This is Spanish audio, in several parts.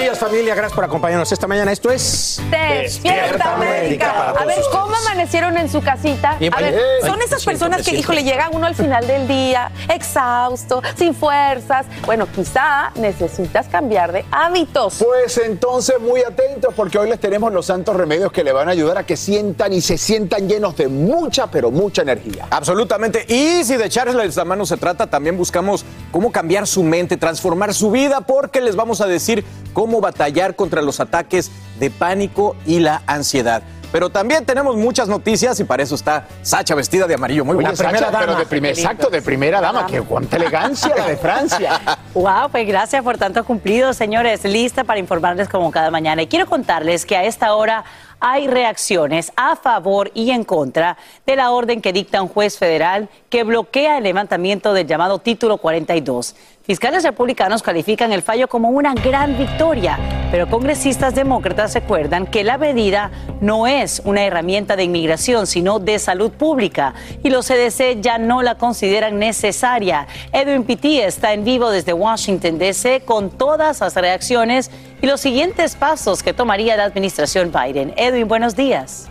Días familia, gracias por acompañarnos esta mañana. Esto es Despierta América. A ver, ¿cómo amanecieron en su casita? Bien, A ver, bien. son esas personas que, siento. híjole, llega uno al final del día, exhausto, sin fuerzas. Bueno, quizá necesitas cambiar de hábitos. Pues entonces muy atentos porque hoy les tenemos los santos remedios que le van a ayudar a que sientan y se sientan llenos de mucha, pero mucha energía. Absolutamente. Y si de echarles la mano se trata, también buscamos cómo cambiar su mente, transformar su vida, porque les vamos a decir cómo batallar contra los ataques de pánico y la ansiedad. Pero también tenemos muchas noticias y para eso está Sacha vestida de amarillo. Muy Oye, buena Sacha, pero de primer, exacto, de primera dama, que cuánta elegancia la de Francia. Wow, pues gracias por tanto cumplido, señores. Lista para informarles como cada mañana. Y quiero contarles que a esta hora hay reacciones a favor y en contra de la orden que dicta un juez federal que bloquea el levantamiento del llamado Título 42. Fiscales republicanos califican el fallo como una gran victoria, pero congresistas demócratas recuerdan que la medida no es una herramienta de inmigración, sino de salud pública, y los CDC ya no la consideran necesaria. Edwin Pitti está en vivo desde Washington, D.C., con todas las reacciones y los siguientes pasos que tomaría la administración Biden. Edwin, buenos días.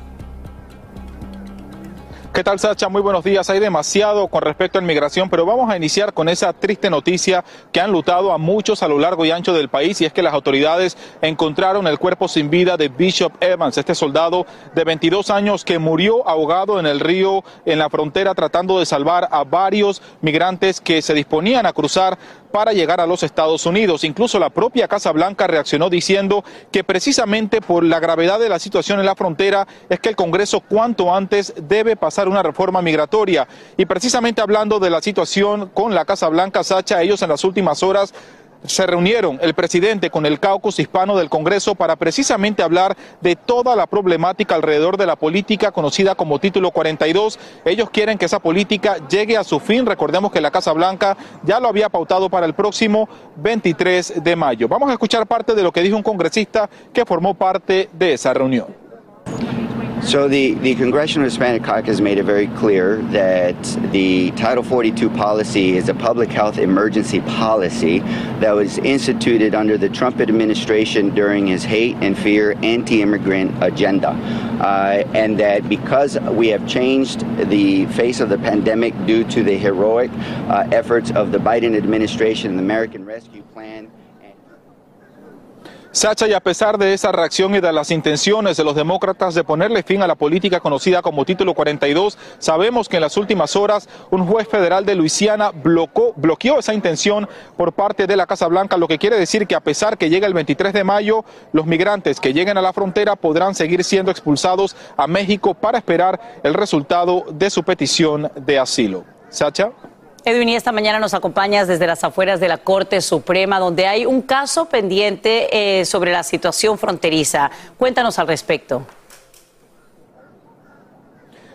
¿Qué tal, Sacha? Muy buenos días. Hay demasiado con respecto a inmigración, pero vamos a iniciar con esa triste noticia que han lutado a muchos a lo largo y ancho del país, y es que las autoridades encontraron el cuerpo sin vida de Bishop Evans, este soldado de 22 años que murió ahogado en el río en la frontera tratando de salvar a varios migrantes que se disponían a cruzar para llegar a los Estados Unidos. Incluso la propia Casa Blanca reaccionó diciendo que precisamente por la gravedad de la situación en la frontera es que el Congreso cuanto antes debe pasar una reforma migratoria. Y precisamente hablando de la situación con la Casa Blanca, Sacha, ellos en las últimas horas se reunieron el presidente con el caucus hispano del Congreso para precisamente hablar de toda la problemática alrededor de la política conocida como Título 42. Ellos quieren que esa política llegue a su fin. Recordemos que la Casa Blanca ya lo había pautado para el próximo 23 de mayo. Vamos a escuchar parte de lo que dijo un congresista que formó parte de esa reunión. So the, the Congressional Hispanic Caucus made it very clear that the Title 42 policy is a public health emergency policy that was instituted under the Trump administration during his hate and fear anti-immigrant agenda. Uh, and that because we have changed the face of the pandemic due to the heroic uh, efforts of the Biden administration and the American Rescue Plan, Sacha, y a pesar de esa reacción y de las intenciones de los demócratas de ponerle fin a la política conocida como Título 42, sabemos que en las últimas horas un juez federal de Luisiana bloqueó esa intención por parte de la Casa Blanca, lo que quiere decir que a pesar que llega el 23 de mayo, los migrantes que lleguen a la frontera podrán seguir siendo expulsados a México para esperar el resultado de su petición de asilo. Sacha. Edwin, y esta mañana nos acompañas desde las afueras de la Corte Suprema, donde hay un caso pendiente eh, sobre la situación fronteriza. Cuéntanos al respecto.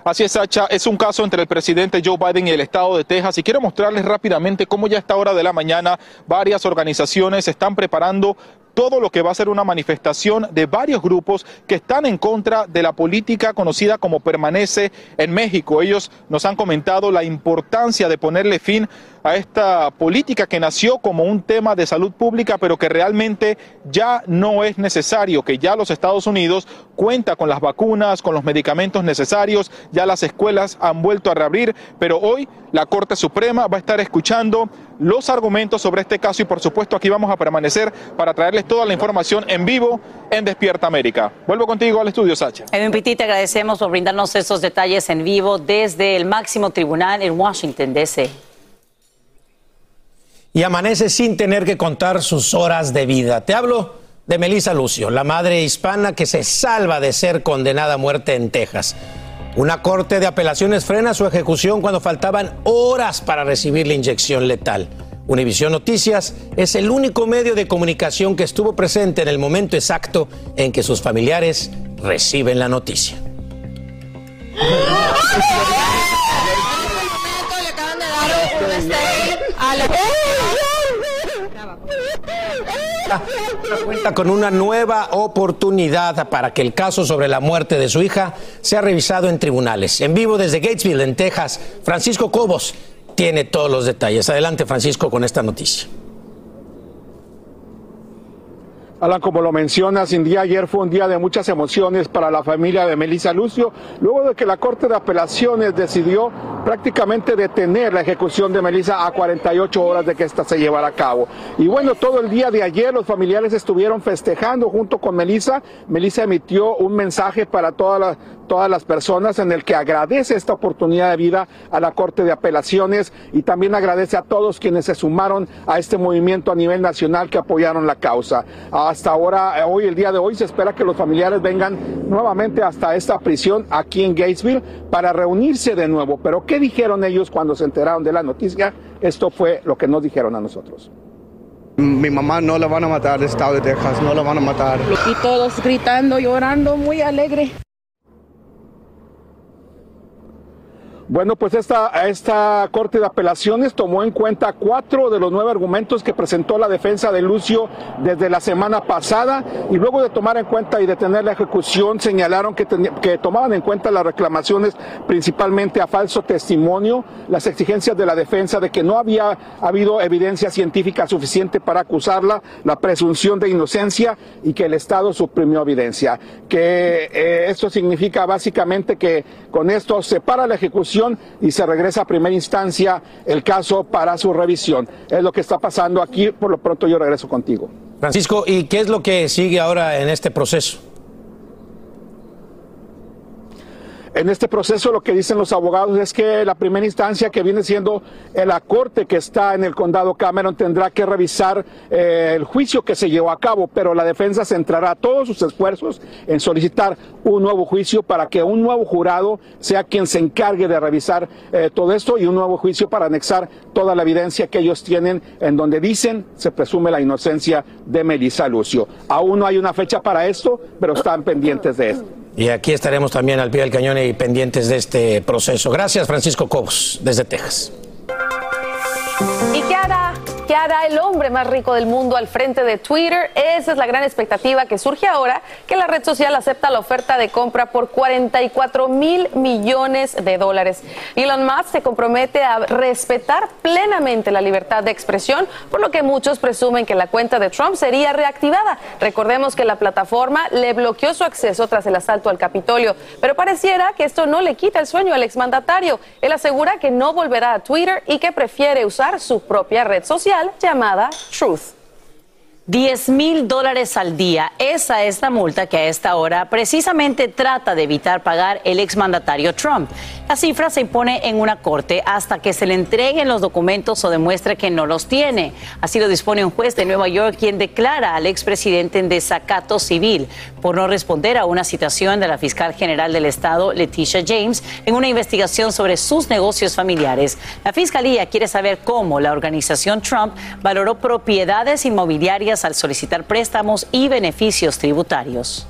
Así es, Sacha, es un caso entre el presidente Joe Biden y el estado de Texas y quiero mostrarles rápidamente cómo ya a esta hora de la mañana varias organizaciones están preparando todo lo que va a ser una manifestación de varios grupos que están en contra de la política conocida como permanece en México. Ellos nos han comentado la importancia de ponerle fin a esta política que nació como un tema de salud pública, pero que realmente ya no es necesario, que ya los Estados Unidos cuenta con las vacunas, con los medicamentos necesarios, ya las escuelas han vuelto a reabrir, pero hoy la Corte Suprema va a estar escuchando los argumentos sobre este caso y por supuesto aquí vamos a permanecer para traerles toda la información en vivo en Despierta América. Vuelvo contigo al estudio, Sacha. Pitti, te agradecemos por brindarnos estos detalles en vivo desde el máximo tribunal en Washington, D.C y amanece sin tener que contar sus horas de vida. Te hablo de Melissa Lucio, la madre hispana que se salva de ser condenada a muerte en Texas. Una corte de apelaciones frena su ejecución cuando faltaban horas para recibir la inyección letal. Univisión Noticias es el único medio de comunicación que estuvo presente en el momento exacto en que sus familiares reciben la noticia. Cuenta con una nueva oportunidad para que el caso sobre la muerte de su hija sea revisado en tribunales. En vivo desde Gatesville, en Texas, Francisco Cobos tiene todos los detalles. Adelante, Francisco, con esta noticia. Alan, como lo mencionas, sin día ayer fue un día de muchas emociones para la familia de Melissa Lucio, luego de que la Corte de Apelaciones decidió prácticamente detener la ejecución de Melissa a 48 horas de que ésta se llevara a cabo. Y bueno, todo el día de ayer los familiares estuvieron festejando junto con Melissa. Melissa emitió un mensaje para todas las todas las personas en el que agradece esta oportunidad de vida a la Corte de Apelaciones y también agradece a todos quienes se sumaron a este movimiento a nivel nacional que apoyaron la causa. Hasta ahora, hoy, el día de hoy, se espera que los familiares vengan nuevamente hasta esta prisión aquí en Gatesville para reunirse de nuevo. Pero ¿qué dijeron ellos cuando se enteraron de la noticia? Esto fue lo que nos dijeron a nosotros. Mi mamá no la van a matar estado de Texas, no la van a matar. Y todos gritando, llorando, muy alegre. Bueno, pues esta, esta Corte de Apelaciones tomó en cuenta cuatro de los nueve argumentos que presentó la defensa de Lucio desde la semana pasada y luego de tomar en cuenta y detener la ejecución señalaron que, que tomaban en cuenta las reclamaciones principalmente a falso testimonio, las exigencias de la defensa de que no había habido evidencia científica suficiente para acusarla, la presunción de inocencia y que el Estado suprimió evidencia. Que eh, esto significa básicamente que con esto se para la ejecución y se regresa a primera instancia el caso para su revisión. Es lo que está pasando aquí. Por lo pronto yo regreso contigo. Francisco, ¿y qué es lo que sigue ahora en este proceso? En este proceso lo que dicen los abogados es que la primera instancia que viene siendo la corte que está en el condado Cameron tendrá que revisar eh, el juicio que se llevó a cabo, pero la defensa centrará todos sus esfuerzos en solicitar un nuevo juicio para que un nuevo jurado sea quien se encargue de revisar eh, todo esto y un nuevo juicio para anexar toda la evidencia que ellos tienen en donde dicen se presume la inocencia de Melissa Lucio. Aún no hay una fecha para esto, pero están pendientes de esto. Y aquí estaremos también al pie del cañón y pendientes de este proceso. Gracias, Francisco Cobos, desde Texas. ¿Y qué hará ¿Qué hará el hombre más rico del mundo al frente de Twitter? Esa es la gran expectativa que surge ahora que la red social acepta la oferta de compra por 44 mil millones de dólares. Elon Musk se compromete a respetar plenamente la libertad de expresión, por lo que muchos presumen que la cuenta de Trump sería reactivada. Recordemos que la plataforma le bloqueó su acceso tras el asalto al Capitolio, pero pareciera que esto no le quita el sueño al exmandatario. Él asegura que no volverá a Twitter y que prefiere usar su propia red social llamada Truth. 10 mil dólares al día. Esa es la multa que a esta hora precisamente trata de evitar pagar el exmandatario Trump. La cifra se impone en una corte hasta que se le entreguen los documentos o demuestre que no los tiene. Así lo dispone un juez de Nueva York quien declara al expresidente en desacato civil por no responder a una citación de la fiscal general del estado, Leticia James, en una investigación sobre sus negocios familiares. La fiscalía quiere saber cómo la organización Trump valoró propiedades inmobiliarias al solicitar préstamos y beneficios tributarios.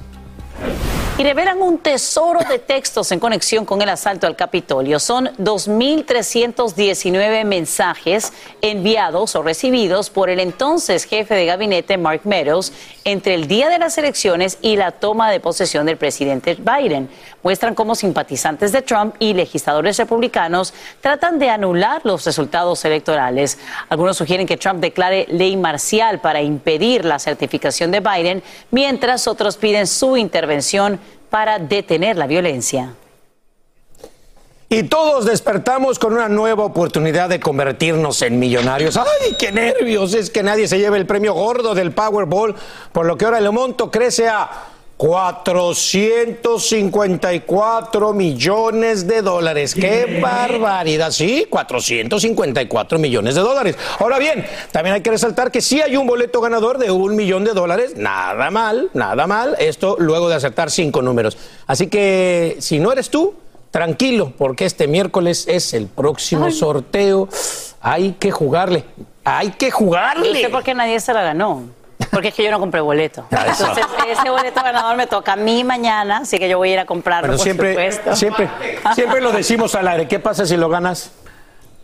y revelan un tesoro de textos en conexión con el asalto al Capitolio. Son 2.319 mensajes enviados o recibidos por el entonces jefe de gabinete Mark Meadows entre el día de las elecciones y la toma de posesión del presidente Biden. Muestran cómo simpatizantes de Trump y legisladores republicanos tratan de anular los resultados electorales. Algunos sugieren que Trump declare ley marcial para impedir la certificación de Biden, mientras otros piden su intervención para detener la violencia. Y todos despertamos con una nueva oportunidad de convertirnos en millonarios. ¡Ay, qué nervios! Es que nadie se lleve el premio gordo del Powerball, por lo que ahora el monto crece a 454 millones de dólares. ¡Qué barbaridad! Sí, 454 millones de dólares. Ahora bien, también hay que resaltar que sí hay un boleto ganador de un millón de dólares. Nada mal, nada mal. Esto luego de acertar cinco números. Así que si no eres tú, tranquilo, porque este miércoles es el próximo sorteo. Hay que jugarle. Hay que jugarle. No sé por qué nadie se la ganó. Porque es que yo no compré boleto. Entonces, ese boleto ganador me toca a mí mañana, así que yo voy a ir a comprarlo, Pero por siempre, supuesto. siempre, siempre lo decimos al aire. ¿Qué pasa si lo ganas?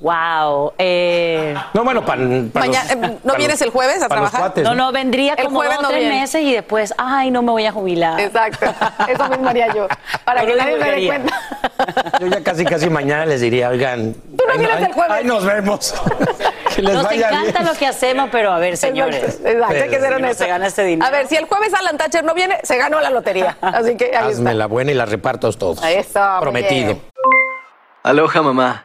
Wow. Eh... No, bueno, para. Mañana, eh, ¿No vienes el jueves a trabajar? no, no, vendría El como jueves dos no o tres viene. meses y después, ay, no me voy a jubilar. Exacto. Eso mismo haría yo. Para No que nadie se dé cuenta. Yo ya casi, casi mañana les diría, oigan. Tú no ahí- vienes ahí- el jueves. ahí nos vemos. que les Nos vaya encanta bien. lo que hacemos, pero a ver, señores. Exacto, exacto, hay que ser se gana este dinero. A ver, si el jueves Alan Thatcher no viene, se ganó la lotería. Así que ahí Hazme está. la buena y la reparto a todos. Eso, muy Prometido. Aloha mamá,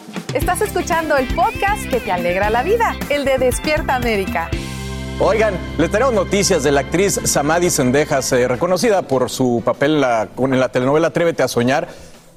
Estás escuchando el podcast que te alegra la vida, el de Despierta América. Oigan, les tenemos noticias de la actriz Samadhi Sendejas, eh, reconocida por su papel en la, con- en la telenovela Atrévete a Soñar.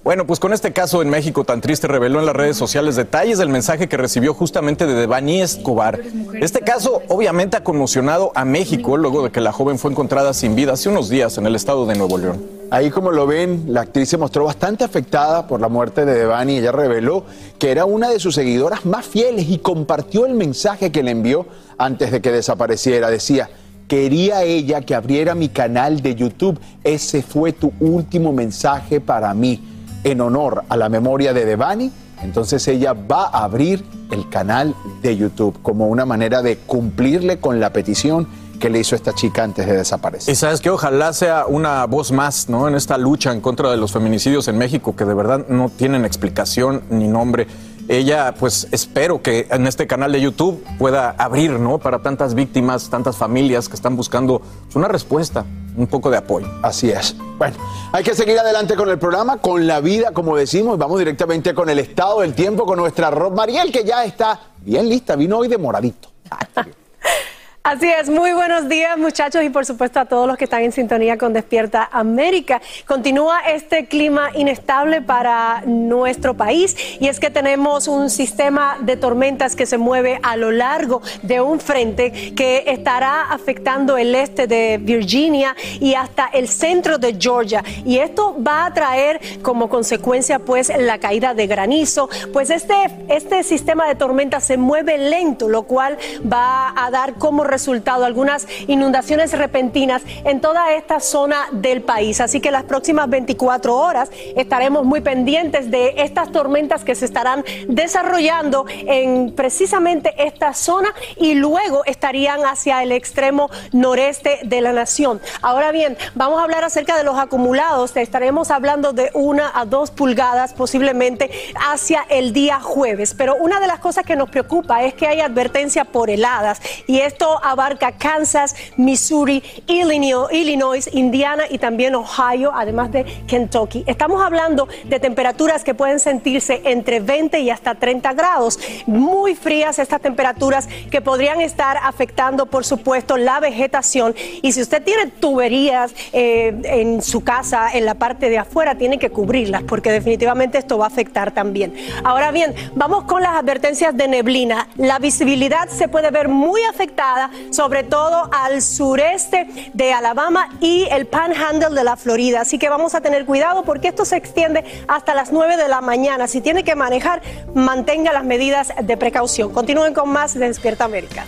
Bueno, pues con este caso en México tan triste reveló en las redes sociales detalles del mensaje que recibió justamente de Devani Escobar. Este caso obviamente ha conmocionado a México luego de que la joven fue encontrada sin vida hace unos días en el estado de Nuevo León. Ahí como lo ven, la actriz se mostró bastante afectada por la muerte de Devani. Ella reveló que era una de sus seguidoras más fieles y compartió el mensaje que le envió antes de que desapareciera. Decía, quería ella que abriera mi canal de YouTube. Ese fue tu último mensaje para mí. En honor a la memoria de Devani, entonces ella va a abrir el canal de YouTube como una manera de cumplirle con la petición que le hizo esta chica antes de desaparecer. Y sabes que ojalá sea una voz más, ¿no? En esta lucha en contra de los feminicidios en México, que de verdad no tienen explicación ni nombre. Ella, pues espero que en este canal de YouTube pueda abrir, ¿no? Para tantas víctimas, tantas familias que están buscando una respuesta, un poco de apoyo. Así es. Bueno, hay que seguir adelante con el programa, con la vida, como decimos. Vamos directamente con el estado del tiempo con nuestra Rob Mariel, que ya está bien lista. Vino hoy de moradito. Así es, muy buenos días muchachos y por supuesto a todos los que están en sintonía con Despierta América. Continúa este clima inestable para nuestro país y es que tenemos un sistema de tormentas que se mueve a lo largo de un frente que estará afectando el este de Virginia y hasta el centro de Georgia y esto va a traer como consecuencia pues la caída de granizo, pues este, este sistema de tormentas se mueve lento, lo cual va a dar como resultado algunas inundaciones repentinas en toda esta zona del país. Así que las próximas 24 horas estaremos muy pendientes de estas tormentas que se estarán desarrollando en precisamente esta zona y luego estarían hacia el extremo noreste de la nación. Ahora bien, vamos a hablar acerca de los acumulados. Estaremos hablando de una a dos pulgadas posiblemente hacia el día jueves. Pero una de las cosas que nos preocupa es que hay advertencia por heladas y esto abarca Kansas, Missouri, Illinois, Indiana y también Ohio, además de Kentucky. Estamos hablando de temperaturas que pueden sentirse entre 20 y hasta 30 grados. Muy frías estas temperaturas que podrían estar afectando, por supuesto, la vegetación. Y si usted tiene tuberías eh, en su casa, en la parte de afuera, tiene que cubrirlas porque definitivamente esto va a afectar también. Ahora bien, vamos con las advertencias de neblina. La visibilidad se puede ver muy afectada sobre todo al sureste de Alabama y el panhandle de la Florida. Así que vamos a tener cuidado porque esto se extiende hasta las 9 de la mañana. Si tiene que manejar, mantenga las medidas de precaución. Continúen con más de Despierta América.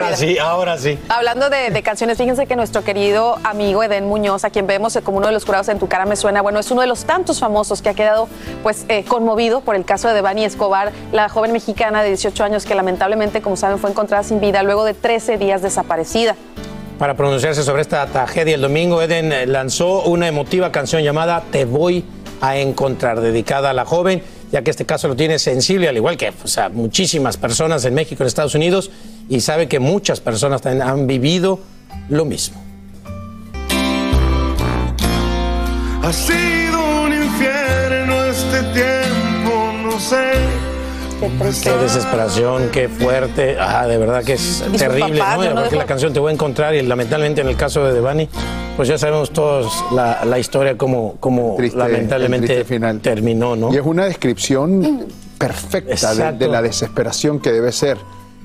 Ahora sí, ahora sí. Hablando de, de, canciones, fíjense que nuestro querido amigo Eden Muñoz, a quien vemos como uno de los jurados en Tu cara me suena, bueno, es uno de los tantos famosos que ha quedado pues eh, conmovido por el caso de Devani Escobar, la joven mexicana de 18 años que lamentablemente, como saben, fue encontrada sin vida luego de 13 días desaparecida. Para pronunciarse sobre esta tragedia el domingo, Eden eh, lanzó una emotiva canción llamada Te voy a encontrar, dedicada a la joven, ya que este caso lo tiene sensible, al igual que o sea, muchísimas personas en México y en Estados Unidos, y sabe que muchas personas también han vivido lo mismo. Ha sido un infierno este tiempo, no sé. Qué desesperación, qué fuerte. Ah, de verdad que es Y terrible, papá, ¿no? no dejó- la canción Te voy a encontrar y lamentablemente en el caso de Devani, pues ya sabemos todos la, la historia como, como lamentablemente final. terminó, ¿no? Y es una descripción perfecta de la desesperación que debe ser,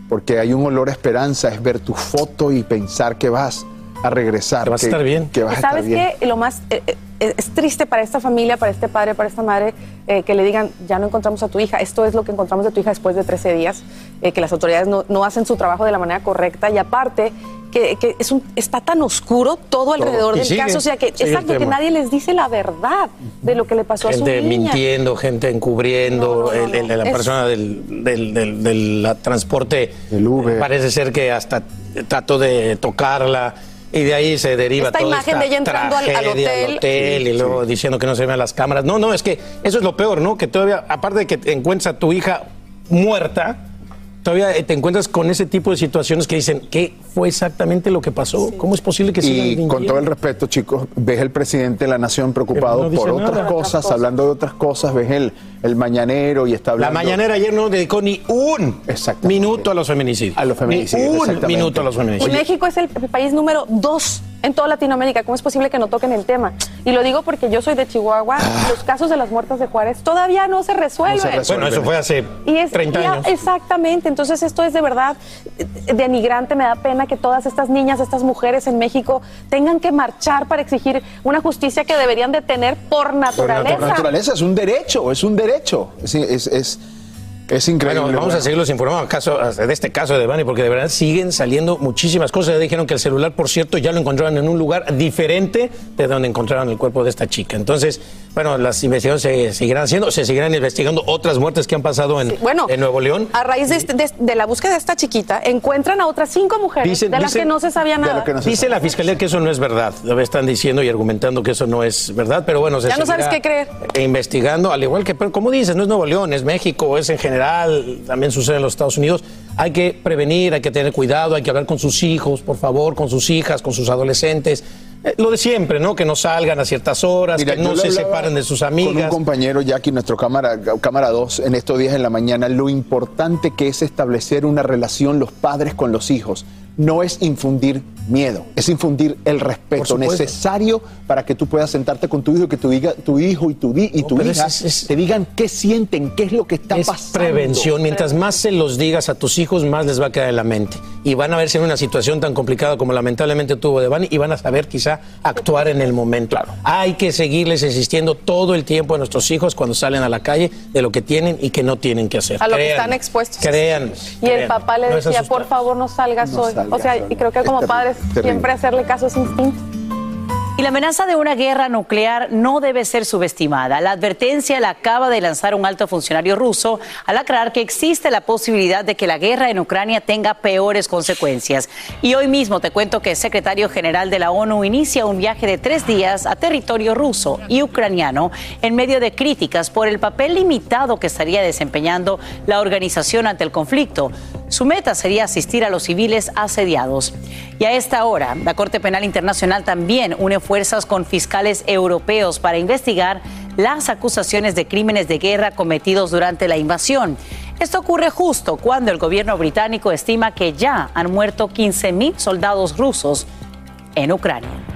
porque hay un olor a esperanza, es ver tu foto y pensar que vas a regresar. Que vas a estar bien. Que vas a estar ¿Sabes bien. qué? Lo más eh, eh, es triste para esta familia, para este padre, para esta madre, eh, que le digan, ya no encontramos a tu hija. Esto es lo que encontramos de tu hija después de 13 días, eh, que las autoridades no, no hacen su trabajo de la manera correcta y aparte que, que es un, está tan oscuro todo alrededor del sigue, caso, o sea que el exacto que nadie les dice la verdad de lo que le pasó a su Gente niña. mintiendo, gente encubriendo, el- el- la Es- persona del, del- del- del transporte parece ser que hasta trató de tocarla y de ahí se deriva Esta toda imagen esta de ella entrando al- al hotel. hotel Sí, y luego diciendo que no se vean las cámaras. No, no, es que eso es lo peor, ¿no? Que todavía, aparte de que te encuentras a tu hija muerta, todavía te encuentras con ese tipo de situaciones que dicen, ¿qué fue exactamente lo que pasó? ¿Cómo es posible que sigan Y con todo el respeto, chicos, ves el presidente de la nación preocupado no por otras nada. cosas, hablando de otras cosas, ves el, el mañanero y está La hablando... mañanera ayer no dedicó ni un minuto a los feminicidios. A los feminicidios, Ni un minuto a los Y feminicidios. México es el país número dos en toda Latinoamérica. ¿Cómo es posible que no toquen el tema? Y lo digo porque yo soy de Chihuahua. Los casos de las muertas de Juárez todavía no se resuelven. Bueno, eso fue hace Y es 30 ya- años. Exactamente. Entonces esto es de verdad denigrante. Me da pena que todas estas niñas, estas mujeres en México tengan que marchar para exigir una justicia que deberían de tener por naturaleza. Por naturaleza, es un derecho, es un derecho. Es, es, es, es increíble. Bueno, vamos a Bueno. seguirlos informando caso, de este caso de Bani, porque de verdad siguen saliendo muchísimas cosas. Ya dijeron que el celular, por cierto, ya lo encontraron en un lugar diferente de donde encontraron el cuerpo de esta chica. Entonces, bueno, las investigaciones se seguirán haciendo, se seguirán investigando otras muertes que han pasado en, Bueno, en Nuevo León. A raíz de, este- de- de la búsqueda de esta chiquita, encuentran a otras cinco mujeres Dicen- de las dicen- que no se sabía nada. Dice la fiscalía que eso no es verdad. Están diciendo y argumentando que eso no es verdad, pero bueno, se Ya no sabes qué creer. Investigando, al igual que, pero como dices, no es Nuevo León, es México, es en general, también sucede en los Estados Unidos. Hay que prevenir, hay que tener cuidado, hay que hablar con sus hijos, por favor, con sus hijas, con sus adolescentes. Eh, lo de siempre, ¿no? Que no salgan a ciertas horas, Mira, que no se separen de sus Con un amigas. compañero, Jackie, nuestro cámara, cámara 2, en estos días en la mañana, lo importante que es establecer una relación los padres con los hijos. No es infundir miedo, es infundir el respeto necesario para que tú puedas sentarte con tu hijo y que tu, diga, tu hijo y tu, di- y tu hija es- es- te digan qué sienten, qué es lo que está es pasando. prevención. Mientras más se los digas a tus hijos, más les va a quedar en la mente. Y van a verse en una situación tan complicada como lamentablemente tuvo Devani y van a saber quizá actuar en el momento. Hay que seguirles insistiendo todo el tiempo a nuestros hijos cuando salen a la calle de lo que tienen y que no tienen que hacer. A lo que están expuestos. Créanme. Y el papá le No decía, por favor, no salgas No hoy. O sea, y creo que como Es padres terrible. siempre hacerle caso es instinto. Y la amenaza de una guerra nuclear no debe ser subestimada. La advertencia la acaba de lanzar un alto funcionario ruso al aclarar que existe la posibilidad de que la guerra en Ucrania tenga peores consecuencias. Y hoy mismo te cuento que el secretario general de la ONU inicia un viaje de tres días a territorio ruso y ucraniano en medio de críticas por el papel limitado que estaría desempeñando la organización ante el conflicto. Su meta sería asistir a los civiles asediados. Y a esta hora, la Corte Penal Internacional también une fuerzas con fiscales europeos para investigar las acusaciones de crímenes de guerra cometidos durante la invasión. Esto ocurre justo cuando el gobierno británico estima que ya han muerto 15.000 soldados rusos en Ucrania.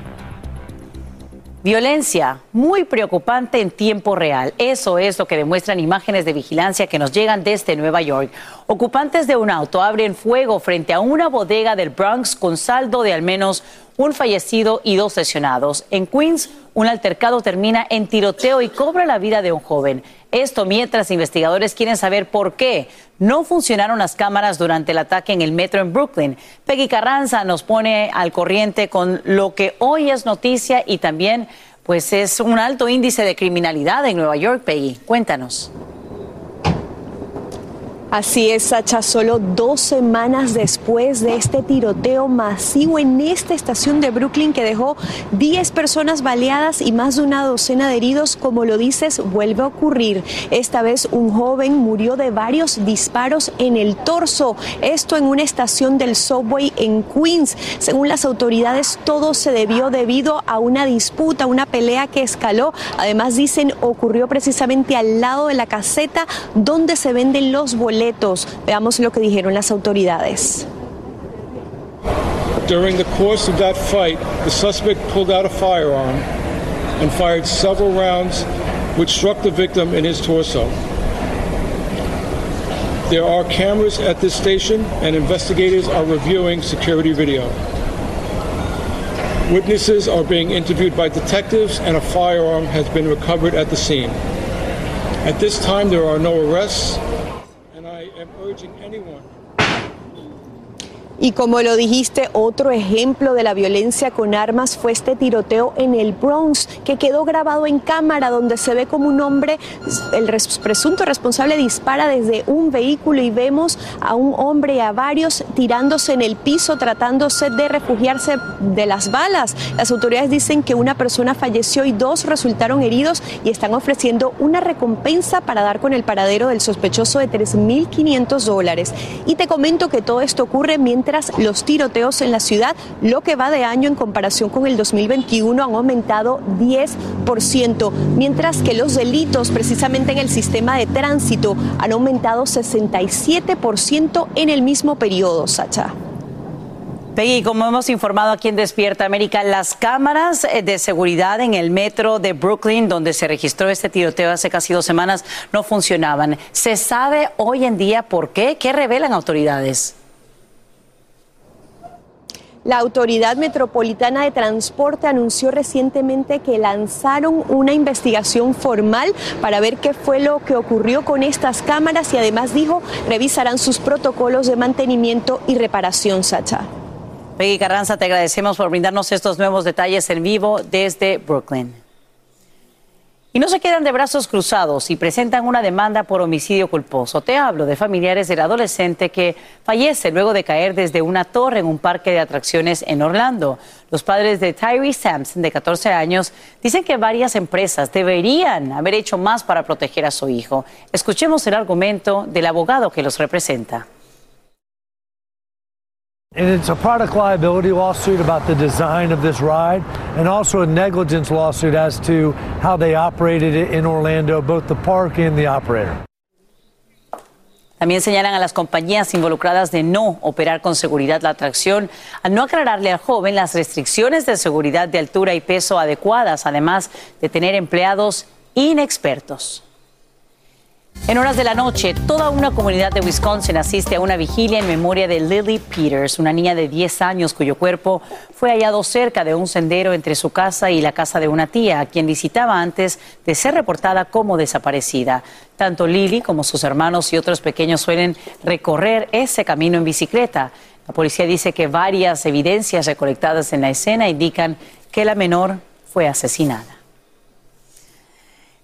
Violencia muy preocupante en tiempo real. Eso es lo que demuestran imágenes de vigilancia que nos llegan desde Nueva York. Ocupantes de un auto abren fuego frente a una bodega del Bronx con saldo de al menos un fallecido y dos lesionados. En Queens, un altercado termina en tiroteo y cobra la vida de un joven. Esto mientras investigadores quieren saber por qué no funcionaron las cámaras durante el ataque en el metro en Brooklyn. Peggy Carranza nos pone al corriente con lo que hoy es noticia y también pues es un alto índice de criminalidad en Nueva York, Peggy. Cuéntanos. Así es, Sacha, solo dos semanas después de este tiroteo masivo en esta estación de Brooklyn que dejó 10 personas baleadas y más de una docena de heridos, como lo dices, vuelve a ocurrir. Esta vez un joven murió de varios disparos en el torso, esto en una estación del subway en Queens. Según las autoridades, todo se debió debido a una disputa, una pelea que escaló. Además, dicen, ocurrió precisamente al lado de la caseta donde se venden los boletos. Veamos lo que dijeron las autoridades. During the course of that fight, the suspect pulled out a firearm and fired several rounds, which struck the victim in his torso. There are cameras at this station, and investigators are reviewing security video. Witnesses are being interviewed by detectives, and a firearm has been recovered at the scene. At this time, there are no arrests, encouraging anyone Y como lo dijiste, otro ejemplo de la violencia con armas fue este tiroteo en el Bronx, que quedó grabado en cámara, donde se ve como un hombre, el res- presunto responsable dispara desde un vehículo y vemos a un hombre y a varios tirándose en el piso, tratándose de refugiarse de las balas. Las autoridades dicen que una persona falleció y dos resultaron heridos y están ofreciendo una recompensa para dar con el paradero del sospechoso de 3.500 dólares. Y te comento que todo esto ocurre mientras los tiroteos en la ciudad, lo que va de año en comparación con el 2021, han aumentado 10%, mientras que los delitos precisamente en el sistema de tránsito han aumentado 67% en el mismo periodo, Sacha. Peggy, como hemos informado aquí en Despierta América, las cámaras eh, de seguridad en el metro de Brooklyn, donde se registró este tiroteo hace casi dos semanas, no funcionaban. ¿Se sabe hoy en día por qué? ¿Qué revelan autoridades? La Autoridad Metropolitana de Transporte anunció recientemente que lanzaron una investigación formal para ver qué fue lo que ocurrió con estas cámaras y además dijo revisarán sus protocolos de mantenimiento y reparación, Sacha. Peggy Carranza, te agradecemos por brindarnos estos nuevos detalles en vivo desde Brooklyn. Y no se quedan de brazos cruzados y presentan una demanda por homicidio culposo. Te hablo de familiares del adolescente que fallece luego de caer desde una torre en un parque de atracciones en Orlando. Los padres de Tyree Sampson, de 14 años, dicen que varias empresas deberían haber hecho más para proteger a su hijo. Escuchemos el argumento del abogado que los representa. Product liability and also a negligence lawsuit as to how they operated it in Orlando, both the park and the operator. También señalan a las compañías involucradas de no operar con seguridad la atracción, al no aclararle al joven las restricciones de seguridad de altura y peso adecuadas, además de tener empleados inexpertos. En horas de la noche, toda una comunidad de Wisconsin asiste a una vigilia en memoria de Lily Peters, una niña de 10 años cuyo cuerpo fue hallado cerca de un sendero entre su casa y la casa de una tía, a quien visitaba antes de ser reportada como desaparecida. Tanto Lily como sus hermanos y otros pequeños suelen recorrer ese camino en bicicleta. La policía dice que varias evidencias recolectadas en la escena indican que la menor fue asesinada.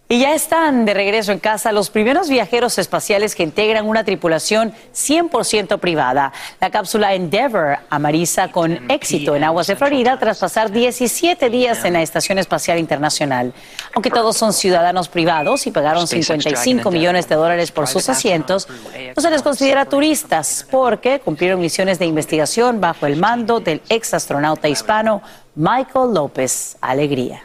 Y ya están de regreso en casa los primeros viajeros espaciales que integran una tripulación 100% privada. La cápsula Endeavour amariza con éxito en aguas de Florida tras pasar 17 días en la Estación Espacial Internacional. Aunque todos son ciudadanos privados y pagaron 55 millones de dólares por sus asientos, no se les considera turistas porque cumplieron misiones de investigación bajo el mando del ex astronauta hispano Michael López Alegría.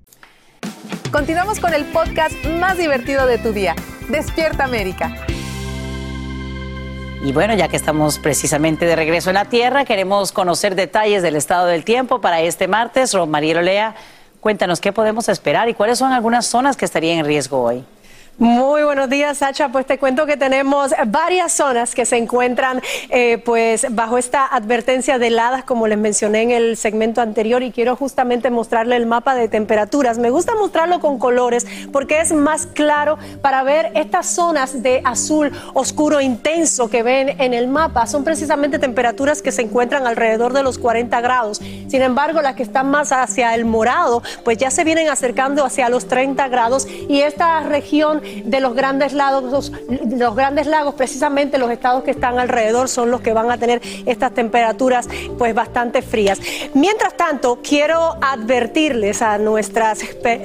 Continuamos con el podcast más divertido de tu día, Despierta América. Y bueno, ya que estamos precisamente de regreso en la Tierra, queremos conocer detalles del estado del tiempo para este martes. Romarielo Lea, cuéntanos qué podemos esperar y cuáles son algunas zonas que estarían en riesgo hoy. Muy buenos días, Sacha. Pues te cuento que tenemos varias zonas que se encuentran eh, pues bajo esta advertencia de heladas, como les mencioné en el segmento anterior, y quiero justamente mostrarle el mapa de temperaturas. Me gusta mostrarlo con colores porque es más claro para ver estas zonas de azul oscuro intenso que ven en el mapa. Son precisamente temperaturas que se encuentran alrededor de los 40 grados. Sin embargo, las que están más hacia el morado, pues ya se vienen acercando hacia los 30 grados y esta región de los grandes lagos, los grandes lagos, precisamente los estados que están alrededor son los que van a tener estas temperaturas pues bastante frías. Mientras tanto, quiero advertirles a nuestras,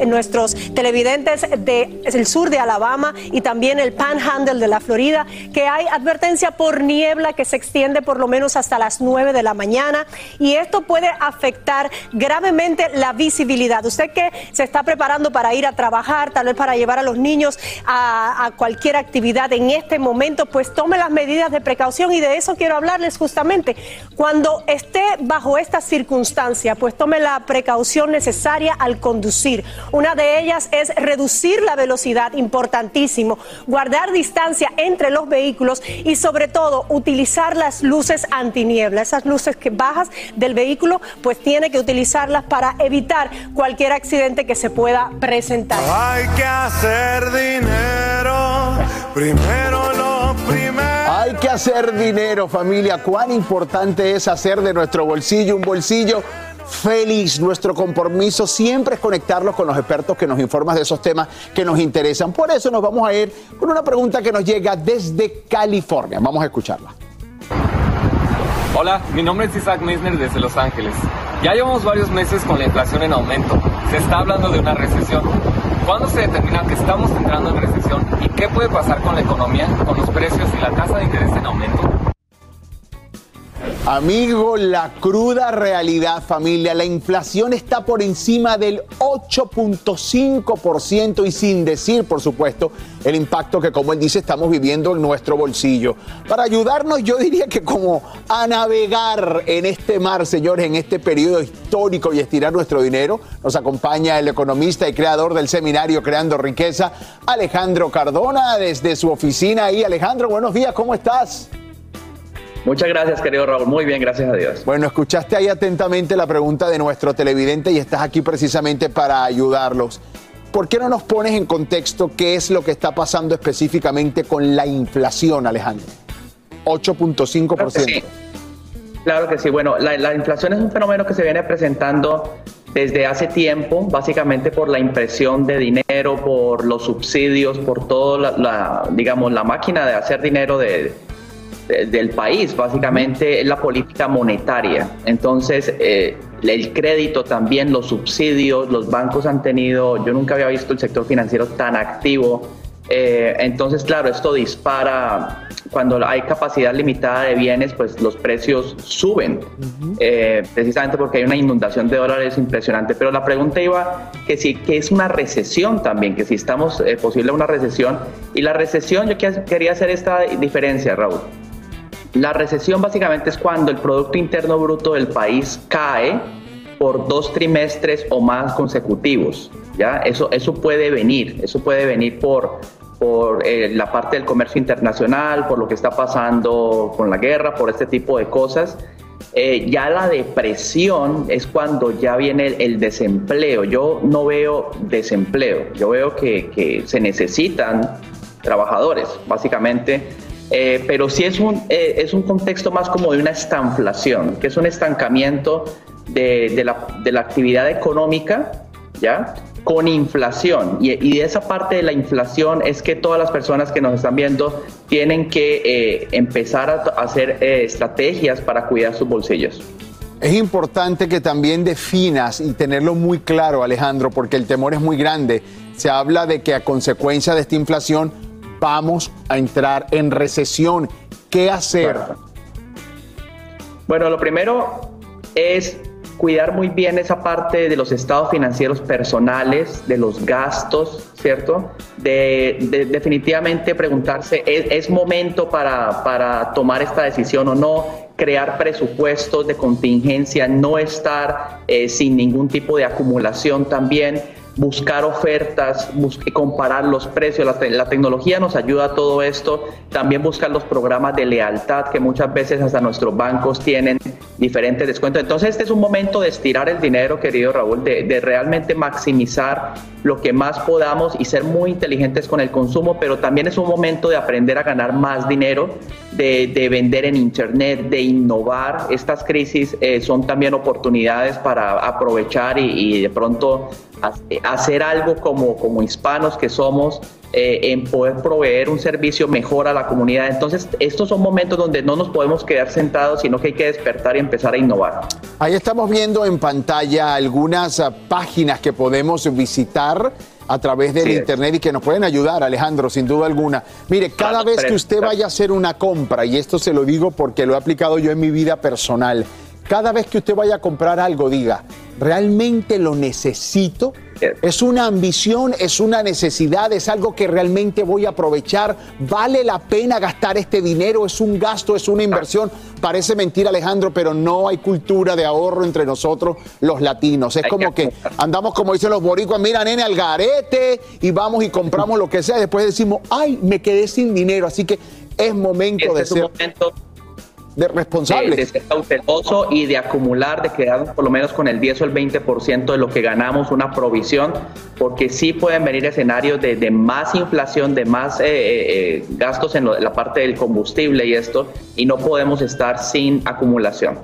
nuestros televidentes del sur de Alabama y también el Panhandle de la Florida que hay advertencia por niebla que se extiende por lo menos hasta las 9 de la mañana y esto puede afectar gravemente la visibilidad. Usted que se está preparando para ir a trabajar, tal vez para llevar a los niños a, cualquier actividad en este momento, pues tome las medidas de precaución y de eso quiero hablarles justamente. Cuando esté bajo esta circunstancia, pues tome la precaución necesaria al conducir. Una de ellas es reducir la velocidad, importantísimo, guardar distancia entre los vehículos y sobre todo utilizar las luces antiniebla, esas luces que bajas del vehículo, pues tiene que utilizarlas para evitar cualquier accidente que se pueda presentar. Hay que hacer dinero, primero lo primero. Hay que hacer dinero, familia. Cuán importante es hacer de nuestro bolsillo un bolsillo feliz. Nuestro compromiso siempre es conectarlos con los expertos que nos informan de esos temas que nos interesan. Por eso nos vamos a ir con una pregunta que nos llega desde California. Vamos a escucharla. Hola, mi nombre es Isaac Misner desde Los Ángeles. Ya llevamos varios meses con la inflación en aumento. Se está hablando de una recesión. ¿Cuándo se determina que estamos entrando en recesión y qué puede pasar con la economía, con los precios y la tasa de interés en aumento? Amigo, la cruda realidad, familia, la inflación está por encima del 8.5% y sin decir, por supuesto, el impacto que, como él dice, estamos viviendo en nuestro bolsillo. Para ayudarnos, yo diría que como a navegar en este mar, señores, en este periodo histórico y estirar nuestro dinero, nos acompaña el economista y creador del seminario Creando Riqueza, Alejandro Cardona, desde su oficina ahí. Alejandro, buenos días, ¿cómo estás? Muchas gracias, querido Raúl. Muy bien, gracias a Dios. Bueno, escuchaste ahí atentamente la pregunta de nuestro televidente y estás aquí precisamente para ayudarlos. ¿Por qué no nos pones en contexto qué es lo que está pasando específicamente con la inflación, Alejandro? 8.5%. Claro, sí. claro que sí. Bueno, la, la inflación es un fenómeno que se viene presentando desde hace tiempo, básicamente por la impresión de dinero, por los subsidios, por toda la, la, digamos, la máquina de hacer dinero de, del país, básicamente es la política monetaria. Entonces, eh, el crédito también, los subsidios, los bancos han tenido, yo nunca había visto el sector financiero tan activo. Eh, entonces, claro, esto dispara, cuando hay capacidad limitada de bienes, pues los precios suben, eh, precisamente porque hay una inundación de dólares impresionante. Pero la pregunta iba que si que es una recesión también, que si estamos posible una recesión. Y la recesión, yo quería hacer esta diferencia, Raúl. La recesión básicamente es cuando el Producto Interno Bruto del país cae por dos trimestres o más consecutivos. ¿ya? Eso, eso puede venir, eso puede venir por, por eh, la parte del comercio internacional, por lo que está pasando con la guerra, por este tipo de cosas. Eh, ya la depresión es cuando ya viene el, desempleo. Yo no veo desempleo, yo veo que se necesitan trabajadores, básicamente eh, pero sí es un, eh, es un contexto más como de una estanflación, que es un estancamiento de, de, la, de la, actividad económica, ¿ya? Con inflación. Y, y, de esa parte de la inflación es que todas las personas que nos están viendo tienen que eh, empezar a hacer eh, estrategias para cuidar sus bolsillos. Es importante que también definas y tenerlo muy claro, Alejandro, porque el temor es muy grande. Se habla de que a consecuencia de esta inflación vamos a entrar en recesión. ¿Qué hacer? Bueno, lo primero es cuidar muy bien esa parte de los estados financieros personales, de los gastos, ¿cierto? De, de definitivamente preguntarse, ¿es, ¿es momento para, para, tomar esta decisión o no? Crear presupuestos de contingencia, no estar eh, sin ningún tipo de acumulación también buscar ofertas, comparar los precios. La, la, tecnología nos ayuda a todo esto. También buscar los programas de lealtad que muchas veces hasta nuestros bancos tienen diferentes descuentos. Entonces este es un momento de estirar el dinero, querido Raúl, de, de realmente maximizar lo que más podamos y ser muy inteligentes con el consumo, pero también es un momento de aprender a ganar más dinero, de, de vender en Internet, de innovar. Estas crisis eh, son también oportunidades para aprovechar y de pronto hacer algo como, como hispanos que somos eh, en poder proveer un servicio mejor a la comunidad. Entonces, estos son momentos donde no nos podemos quedar sentados, sino que hay que despertar y empezar a innovar. Ahí estamos viendo en pantalla algunas uh, páginas que podemos visitar a través del sí, internet y que nos pueden ayudar, Alejandro, sin duda alguna. Mire, cada vez que usted vaya a hacer una compra, y esto se lo digo porque lo he aplicado yo en mi vida personal, cada vez que usted vaya a comprar algo, diga, ¿realmente lo necesito? Es una ambición, es una necesidad, es algo que realmente voy a aprovechar. ¿Vale la pena gastar este dinero? ¿Es un gasto? ¿Es una inversión? Parece mentira, Alejandro, pero no hay cultura de ahorro entre nosotros los latinos. Es como que andamos, como dicen los boricuas, mira, nene, al garete y vamos y compramos lo que sea. Después decimos, ay, me quedé sin dinero. Así que es momento este de es ser... Momento de responsables. De, de, ser cauteloso y de acumular, de quedarnos por lo menos con el 10 o el 20% de lo que ganamos, una provisión, porque sí pueden venir escenarios de, de más inflación, de más eh, eh, gastos en, lo, en la parte del combustible y esto, y no podemos estar sin acumulación.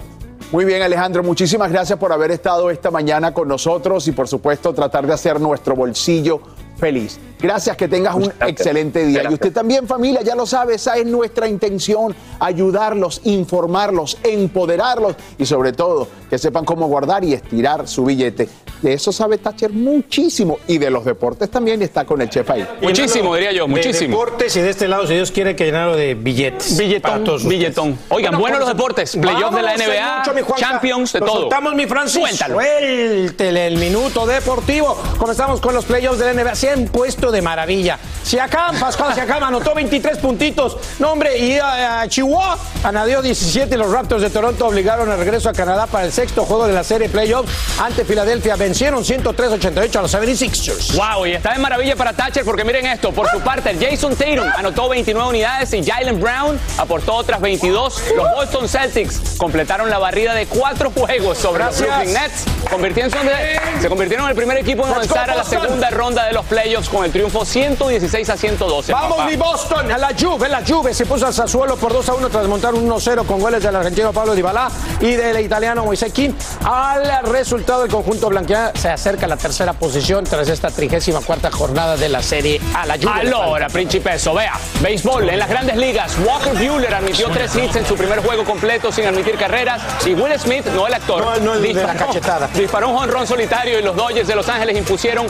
Muy bien, Alejandro, muchísimas gracias por haber estado esta mañana con nosotros y por supuesto tratar de hacer nuestro bolsillo feliz. Gracias, que tengas un gracias. excelente día. Gracias. Y usted también, familia, ya lo sabe, esa es nuestra intención, ayudarlos, informarlos, empoderarlos y sobre todo que sepan cómo guardar y estirar su billete. de eso sabe Thatcher muchísimo. Y de los deportes también está con el chef ahí. Muchísimo, diría yo, muchísimo. De deportes y de este lado, si Dios quiere, que llenarlo de billetes. Billetón, billetón. Oigan, buenos los deportes. Playoffs de la NBA, mucho, mi Juanca. Champions, de Lo todo. soltamos, mi Francis. Suéltalo. Suéltele el minuto deportivo. Comenzamos con los playoffs de la NBA. Se han puesto de maravilla. Siakam, Pascal Siakam anotó 23 puntitos. No, hombre, y a, Chihuahua añadió 17 y los Raptors de Toronto obligaron al regreso a Canadá para el sexto juego de la serie playoffs ante Filadelfia. Vencieron 103-88 a los 76ers. Wow, y está de maravilla para Thatcher porque miren esto, por su parte Jason Tatum anotó 29 unidades y Jalen Brown aportó otras 22. Los Boston Celtics completaron la barrida de cuatro juegos sobre los. Brooklyn Nets, convirtiéndose, se convirtieron en el primer equipo en avanzar a la segunda ronda de los playoffs con el triunfo 116 a 112. Vamos, papá. mi Boston, a la Juve, la Juve se puso al Sassuolo por 2 a 1 tras montar un 1-0 con goles del argentino Pablo Dybala y del italiano Moisés Kim. Al resultado, el conjunto blanqueada se acerca a la tercera posición tras esta 34 jornada de la Serie A. La Juve. Allora, Principeso, vea, béisbol en las grandes ligas. Walker Buehler admitió tres hits en su primer juego completo sin admitir carreras. Y Will Smith, no el actor, No, no el de la cachetada. disparó un jonrón solitario y los Dodgers de Los Ángeles impusieron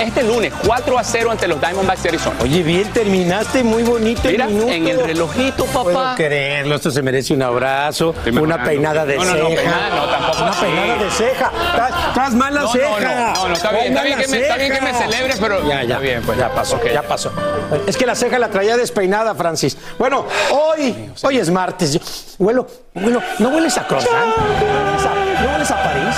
este lunes 4 a 0 ante los Diamondbacks de Arizona. Oye, bien, terminaste muy bonito Mira, el minuto. en el relojito, No puedo papá. creerlo, esto se merece un abrazo, Estoy una peinada de No, no, ceja. no, peinada no, tampoco Una así. peinada de ceja. Estás, mal la No, no, ceja. no, no, no, está bien, está bien que me- está bien que me celebres, pero- Ya, ya, Está bien, pues. ya pasó, Ok. ya pasó. Es que la ceja la traía despeinada, Francis. Bueno, hoy, hoy es martes. Huelo, huelo, ¿no hueles a croissant? ¿No hueles a, no hueles París?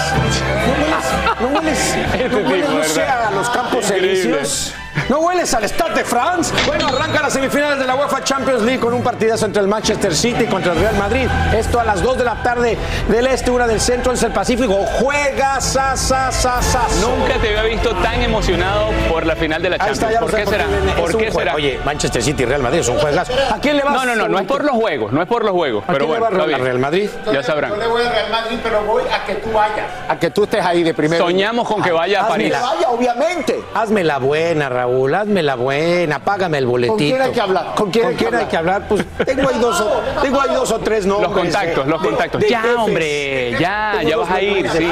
¿No hueles, no hueles, no hueles, no sé, a los campos elíseos? ¿No hueles al Stade de France? Bueno, arranca las semifinales de la UEFA Champions League con un partidazo entre el Manchester City contra el Real Madrid. Esto a las 2 de la tarde del este, una del centro, es el Pacífico. Juega, sa, sa, sa, sa. Nunca te había visto tan emocionado por la final de la Champions. está, ¿Por sé qué será? ¿Por qué será? Oye, Manchester City y Real Madrid es un juegazo. ¿A quién le vas? No, no, no, no es por los juegos, no es por los juegos. ¿A Pero quién le bueno, está Real- Madrid? Ya sabrán. le voy a Real Madrid, pero voy a que tú vayas. A que tú estés ahí de primero. Soñamos con que vaya a hazme París. la- Vaya, obviamente. Hazme la buena, Raúl, hazme la buena, págame el boletito. ¿Con quién hay que hablar? ¿Con quién, ¿Con quién hay que hablar? Pues tengo ahí dos, o- tengo ahí dos o tres nombres. Los contactos, los de- contactos. de ya, hombre, ya, ya vas a ir, sí.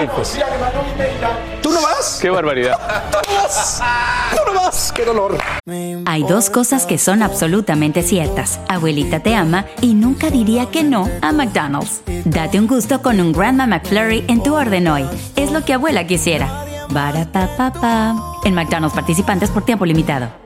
¿Tú no vas? Qué barbaridad. ¿Tú no vas? ¿Tú no vas? ¡Qué dolor! Hay dos cosas que son absolutamente ciertas. Abuelita te ama y nunca diría que no a McDonald's. Date un gusto con un Grandma McFlurry en tu orden hoy. Es lo que abuela quisiera. Barapapapa. En McDonald's participantes por tiempo limitado.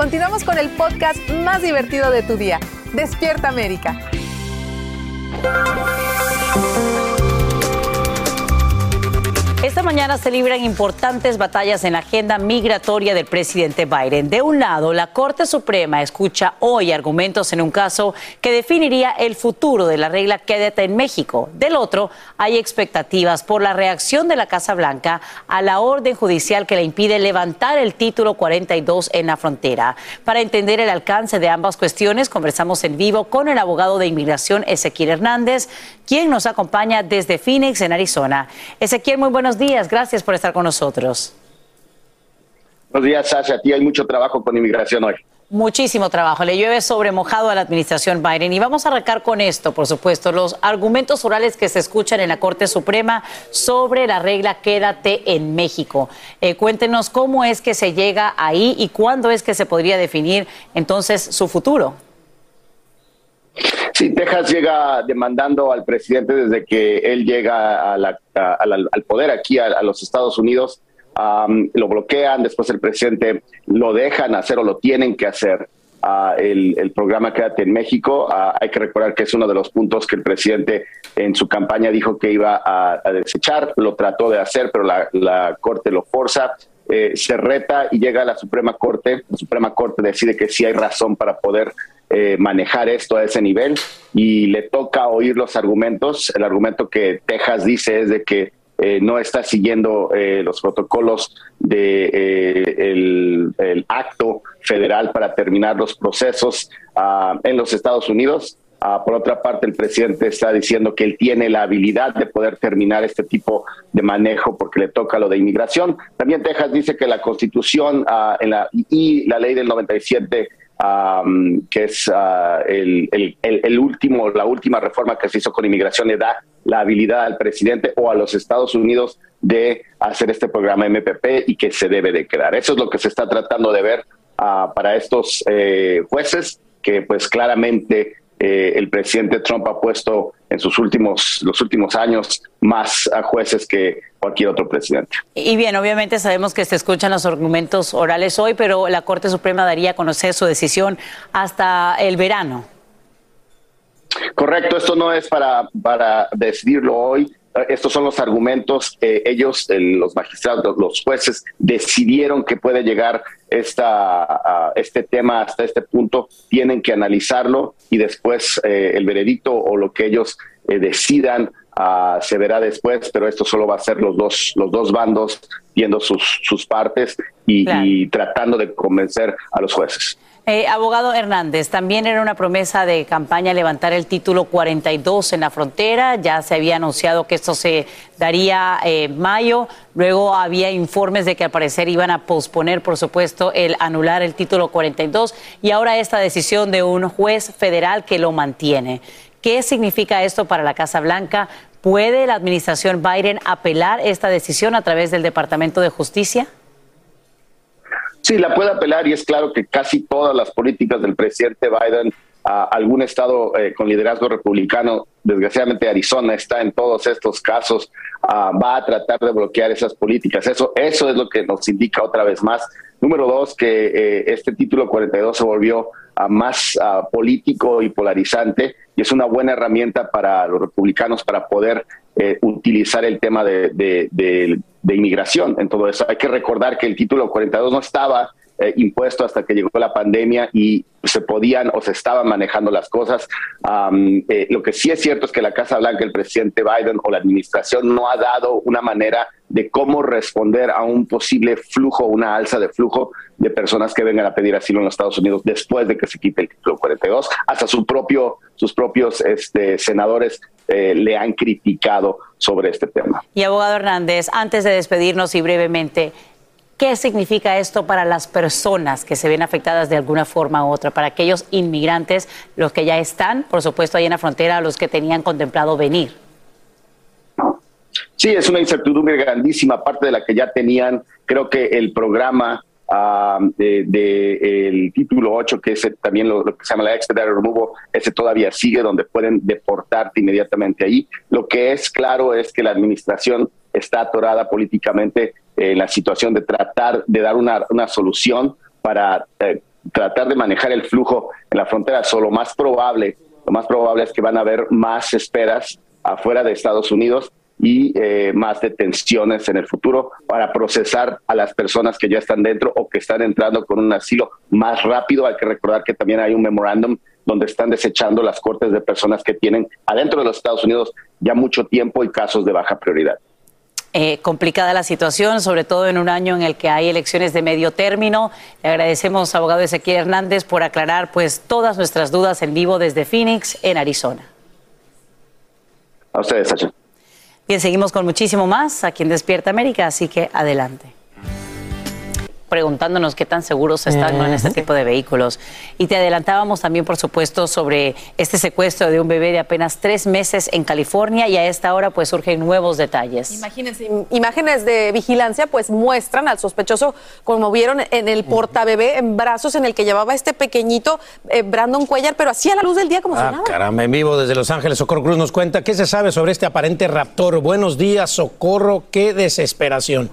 Continuamos con el podcast más divertido de tu día. Despierta América. Esta mañana se libran importantes batallas en la agenda migratoria del presidente Biden. De un lado, la Corte Suprema escucha hoy argumentos en un caso que definiría el futuro de la regla Quédate en México. Del otro, hay expectativas por la reacción de la Casa Blanca a la orden judicial que le impide levantar el título 42 en la frontera. Para entender el alcance de ambas cuestiones, conversamos en vivo con el abogado de inmigración Ezequiel Hernández, quien nos acompaña desde Phoenix, en Arizona. Ezequiel, muy buenos días. Gracias por estar con nosotros. Buenos días, Sasha. A ti hay mucho trabajo con inmigración hoy. Muchísimo trabajo. Le llueve sobre mojado a la administración Biden. Y vamos a arrancar con esto, por supuesto, los argumentos orales que se escuchan en la Corte Suprema sobre la regla Quédate en México. Eh, cuéntenos cómo es que se llega ahí y cuándo es que se podría definir entonces su futuro. Sí, Texas llega demandando al presidente desde que él llega al poder aquí a, los Estados Unidos. lo bloquean, después el presidente lo dejan hacer o lo tienen que hacer. el, programa Quédate en México. hay que recordar que es uno de los puntos que el presidente en su campaña dijo que iba a, desechar. Lo trató de hacer, pero la, Corte lo forza. Eh, se reta y llega a la Suprema Corte. La Suprema Corte decide que sí hay razón para poder eh, manejar esto a ese nivel y le toca oír los argumentos. El argumento que Texas dice es de que eh, no está siguiendo eh, los protocolos de el, acto federal para terminar los procesos ah, en los Estados Unidos. Ah, por otra parte, el presidente está diciendo que él tiene la habilidad de poder terminar este tipo de manejo porque le toca lo de inmigración. También Texas dice que la Constitución ah, en la, y la ley del 97 que es uh, el, el, último, la última reforma que se hizo con inmigración, le da la habilidad al presidente o a los Estados Unidos de hacer este programa MPP y que se debe de quedar. Eso es lo que se está tratando de ver uh, para estos eh, jueces que pues claramente eh, el presidente Trump ha puesto en sus últimos, los últimos años más a jueces que cualquier otro presidente. Y bien, obviamente sabemos que se escuchan los argumentos orales hoy, pero la Corte Suprema daría a conocer su decisión hasta el verano. Correcto, esto no es para, para decidirlo hoy, estos son los argumentos ellos, los magistrados, los jueces, decidieron que puede llegar esta, este tema hasta este punto. Tienen que analizarlo y después eh, el veredicto o lo que ellos eh, decidan ah, se verá después, pero esto solo va a ser los dos, los dos bandos viendo sus, sus partes y tratando de convencer a los jueces. Eh, abogado Hernández, también era una promesa de campaña levantar el título 42 en la frontera. Ya se había anunciado que esto se daría en eh, mayo. Luego había informes de que al parecer iban a posponer, por supuesto, el anular el título 42. Y ahora esta decisión de un juez federal que lo mantiene. ¿Qué significa esto para la Casa Blanca? ¿Puede la administración Biden apelar esta decisión a través del Departamento de Justicia? Sí, la puede apelar y es claro que casi todas las políticas del presidente Biden a algún estado eh, con liderazgo republicano, desgraciadamente Arizona está en todos estos casos, ah, va a tratar de bloquear esas políticas. Eso, eso es lo que nos indica otra vez más. Número dos, que eh, este título 42 se volvió ah, más ah, político y polarizante y es una buena herramienta para los republicanos para poder eh, utilizar el tema de, de inmigración en todo eso. Hay que recordar que el título 42 no estaba eh, impuesto hasta que llegó la pandemia y se podían o se estaban manejando las cosas. Eh, lo que sí es cierto es que la Casa Blanca, el presidente Biden o la administración no ha dado una manera de cómo responder a un posible flujo, una alza de flujo de personas que vengan a pedir asilo en los Estados Unidos después de que se quite el título 42. Hasta sus propios este, senadores eh, le han criticado sobre este tema. Y abogado Hernández, antes de despedirnos y brevemente, ¿Qué significa esto para las personas que se ven afectadas de alguna forma u otra? Para aquellos inmigrantes, los que ya están, por supuesto, ahí en la frontera, los que tenían contemplado venir. Sí, es una incertidumbre grandísima, aparte de la que ya tenían. Creo que el programa ah, de, el título 8, que es también lo, que se llama la expedited removal, ese todavía sigue, donde pueden deportarte inmediatamente ahí. Lo que es claro es que la administración está atorada políticamente en la situación de tratar de dar una, una solución para eh, tratar de manejar el flujo en la frontera. So, lo más probable, lo más probable es que van a haber más esperas afuera de Estados Unidos y eh, más detenciones en el futuro para procesar a las personas que ya están dentro o que están entrando con un asilo más rápido. Hay que recordar que también hay un memorándum donde están desechando las cortes de personas que tienen adentro de los Estados Unidos ya mucho tiempo y casos de baja prioridad. Eh, complicada la situación, sobre todo en un año en el que hay elecciones de medio término. Le agradecemos, abogado Ezequiel Hernández, por aclarar pues todas nuestras dudas en vivo desde Phoenix, en Arizona. A ustedes, Sacha. Bien, seguimos con muchísimo más aquí en Despierta América, así que adelante. Preguntándonos qué tan seguros están ¿no? en este tipo de vehículos. Y te adelantábamos también, por supuesto, sobre este secuestro de un bebé de apenas tres meses en California y a esta hora pues surgen nuevos detalles. Imagínense, im- imágenes de vigilancia pues muestran al sospechoso como vieron en el portabebé en brazos en el que llevaba este pequeñito eh, Brandon Cuellar, pero así a la luz del día como si Ah, nada. caramba, en vivo desde Los Ángeles, Socorro Cruz nos cuenta qué se sabe sobre este aparente raptor. Buenos días, Socorro, qué desesperación.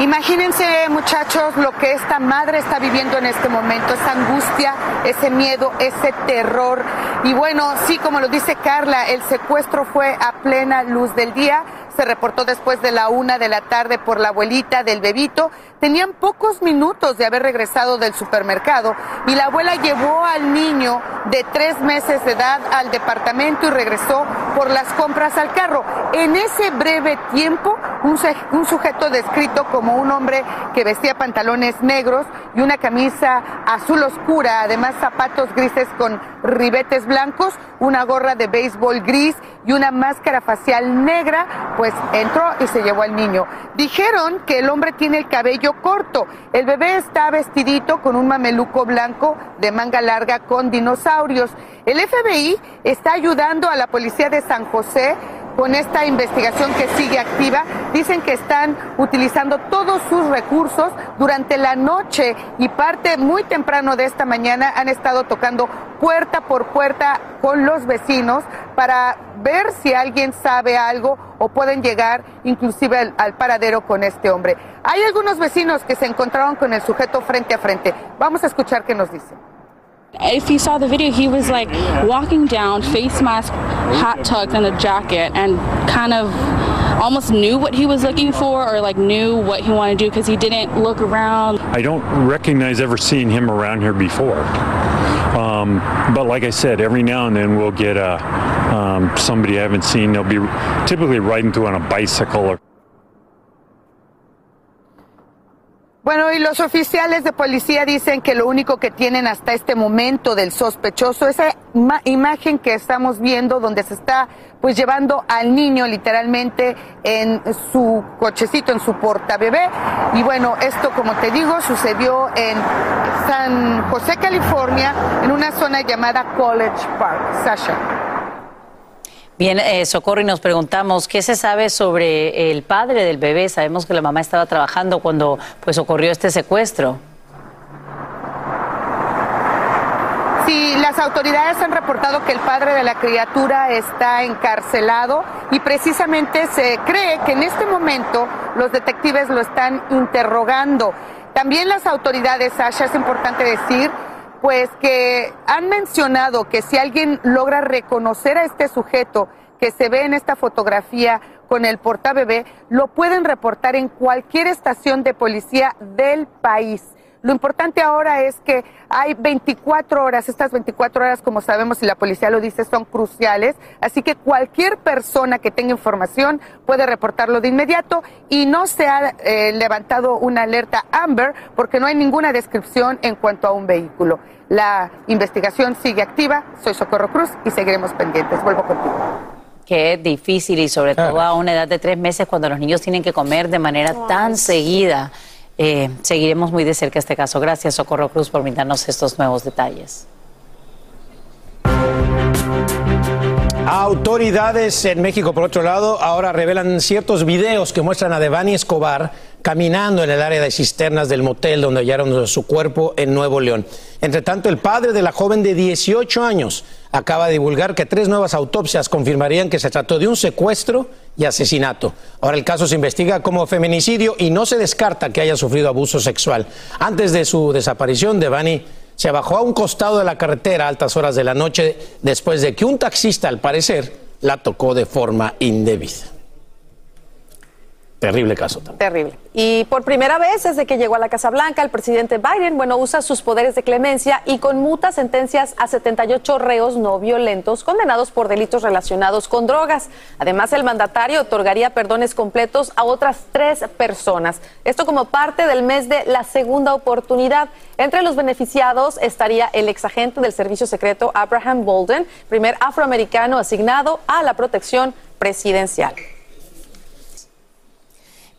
Imagínense, muchachos, lo que esta madre está viviendo en este momento, esa angustia, ese miedo, ese terror. Y bueno, sí, como lo dice Carla, el secuestro fue a plena luz del día. Se reportó después de la una de la tarde por la abuelita del bebito. Tenían pocos minutos de haber regresado del supermercado y la abuela llevó al niño de tres meses de edad al departamento y regresó por las compras al carro. En ese breve tiempo, un, sujeto descrito como un hombre que vestía pantalones negros y una camisa azul oscura, además zapatos grises con ribetes blancos, una gorra de béisbol gris y una máscara facial negra, pues entró y se llevó al niño. Dijeron que el hombre tiene el cabello corto. El bebé está vestidito con un mameluco blanco de manga larga con dinosaurios. El FBI está ayudando a la policía de San José con esta investigación que sigue activa. Dicen que están utilizando todos sus recursos durante la noche y parte muy temprano de esta mañana han estado tocando puerta por puerta con los vecinos para ver si alguien sabe algo o pueden llegar inclusive al, al paradero con este hombre. Hay algunos vecinos que se encontraron con el sujeto frente a frente. Vamos a escuchar qué nos dicen. If you saw the video, he was like walking down, face mask, hat tucked, and a jacket, and kind of almost knew what he was looking for or like knew what he wanted to do because he didn't look around. I don't recognize ever seeing him around here before. Um, but like I said, every now and then we'll get a, um, somebody I haven't seen. They'll be typically riding through on a bicycle or Bueno, y los oficiales de policía dicen que lo único que tienen hasta este momento del sospechoso, esa ma- imagen que estamos viendo donde se está pues llevando al niño literalmente en su cochecito, en su portabebé. Y bueno, esto como te digo sucedió en San José, California, en una zona llamada College Park. Sasha. Bien, eh, Socorro, y nos preguntamos qué se sabe sobre el padre del bebé. Sabemos que la mamá estaba trabajando cuando pues ocurrió este secuestro. Sí, las autoridades han reportado que el padre de la criatura está encarcelado y precisamente se cree que en este momento los detectives lo están interrogando. También las autoridades, Sasha, es importante decir, pues que han mencionado que si alguien logra reconocer a este sujeto que se ve en esta fotografía con el portabebé, lo pueden reportar en cualquier estación de policía del país. Lo importante ahora es que hay 24 horas, estas 24 horas, como sabemos y la policía lo dice, son cruciales, así que cualquier persona que tenga información puede reportarlo de inmediato y no se ha eh, levantado una alerta Amber porque no hay ninguna descripción en cuanto a un vehículo. La investigación sigue activa, soy Socorro Cruz y seguiremos pendientes. Vuelvo contigo. Qué difícil y sobre todo a una edad de tres meses cuando los niños tienen que comer de manera tan seguida. Eh, seguiremos muy de cerca este caso. Gracias, Socorro Cruz, por brindarnos estos nuevos detalles. Autoridades en México, por otro lado, ahora revelan ciertos videos que muestran a Devani Escobar caminando en el área de cisternas del motel donde hallaron su cuerpo en Nuevo León. Entre tanto, el padre de la joven de 18 años acaba de divulgar que tres nuevas autopsias confirmarían que se trató de un secuestro y asesinato. Ahora el caso se investiga como feminicidio y no se descarta que haya sufrido abuso sexual. Antes de su desaparición, Devani se bajó a un costado de la carretera a altas horas de la noche después de que un taxista, al parecer, la tocó de forma indebida. Terrible caso también. Terrible. Y por primera vez desde que llegó a la Casa Blanca, el presidente Biden, bueno, usa sus poderes de clemencia y conmuta sentencias a 78 reos no violentos condenados por delitos relacionados con drogas. Además, el mandatario otorgaría perdones completos a otras tres personas. Esto como parte del mes de la segunda oportunidad. Entre los beneficiados estaría el exagente del servicio secreto Abraham Bolden, primer afroamericano asignado a la protección presidencial.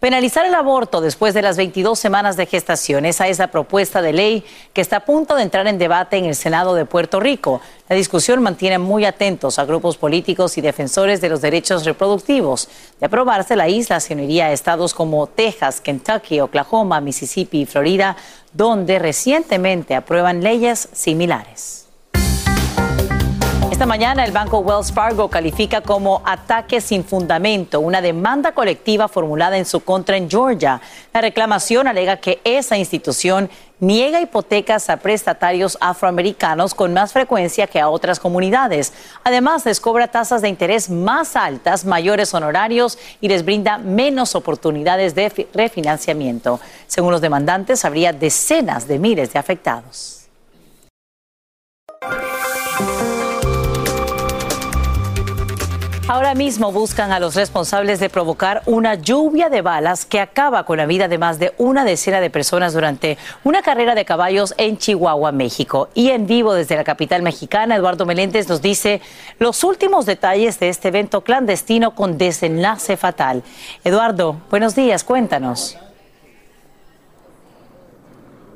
Penalizar el aborto después de las 22 semanas de gestación, esa es la propuesta de ley que está a punto de entrar en debate en el Senado de Puerto Rico. La discusión mantiene muy atentos a grupos políticos y defensores de los derechos reproductivos. De aprobarse, la isla se uniría a estados como Texas, Kentucky, Oklahoma, Mississippi y Florida, donde recientemente aprueban leyes similares. Esta mañana el banco Wells Fargo califica como ataque sin fundamento una demanda colectiva formulada en su contra en Georgia. La reclamación alega que esa institución niega hipotecas a prestatarios afroamericanos con más frecuencia que a otras comunidades. Además, les cobra tasas de interés más altas, mayores honorarios y les brinda menos oportunidades de refinanciamiento. Según los demandantes, habría decenas de miles de afectados. Ahora mismo buscan a los responsables de provocar una lluvia de balas que acaba con la vida de más de una decena de personas durante una carrera de caballos en Chihuahua, México. Y en vivo desde la capital mexicana, Eduardo Meléndez nos dice los últimos detalles de este evento clandestino con desenlace fatal. Eduardo, buenos días, cuéntanos.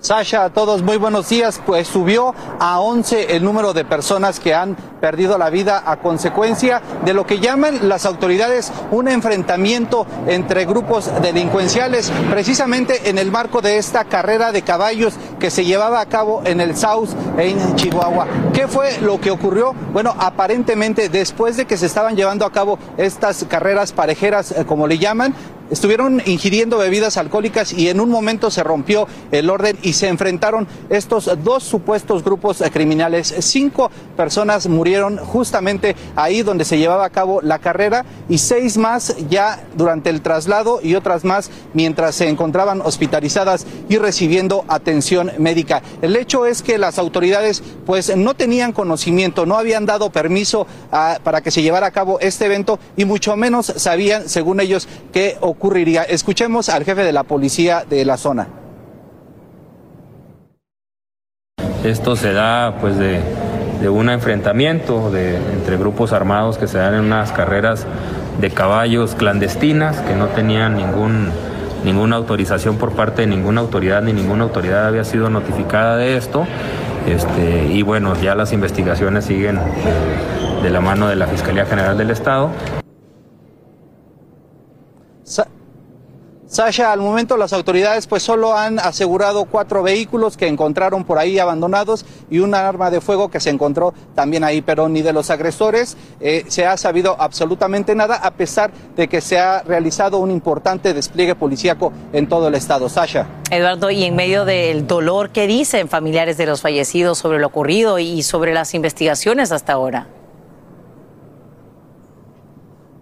Sasha, a todos muy buenos días. Pues subió a 11 el número de personas que han perdido la vida a consecuencia de lo que llaman las autoridades un enfrentamiento entre grupos delincuenciales, precisamente en el marco de esta carrera de caballos que se llevaba a cabo en el South en Chihuahua. ¿Qué fue lo que ocurrió? Bueno, aparentemente después de que se estaban llevando a cabo estas carreras parejeras, eh, como le llaman, estuvieron ingiriendo bebidas alcohólicas y en un momento se rompió el orden y se enfrentaron estos dos supuestos grupos criminales. Cinco personas murieron justamente ahí donde se llevaba a cabo la carrera y seis más ya durante el traslado y otras más mientras se encontraban hospitalizadas y recibiendo atención médica. El hecho es que las autoridades pues no tenían conocimiento, no habían dado permiso ah, para que se llevara a cabo este evento y mucho menos sabían, según ellos, que ocurriría. Escuchemos al jefe de la policía de la zona. Esto se da pues de, un enfrentamiento de, entre grupos armados que se dan en unas carreras de caballos clandestinas que no tenían ningún, ninguna autorización por parte de ninguna autoridad ni ninguna autoridad había sido notificada de esto. Este, y bueno, ya las investigaciones siguen de la mano de la Fiscalía General del Estado. Sasha, al momento las autoridades pues solo han asegurado cuatro vehículos que encontraron por ahí abandonados y un arma de fuego que se encontró también ahí, pero ni de los agresores eh, se ha sabido absolutamente nada a pesar de que se ha realizado un importante despliegue policíaco en todo el estado. Sasha. Eduardo, y en medio del dolor, ¿qué dicen familiares de los fallecidos sobre lo ocurrido y sobre las investigaciones hasta ahora?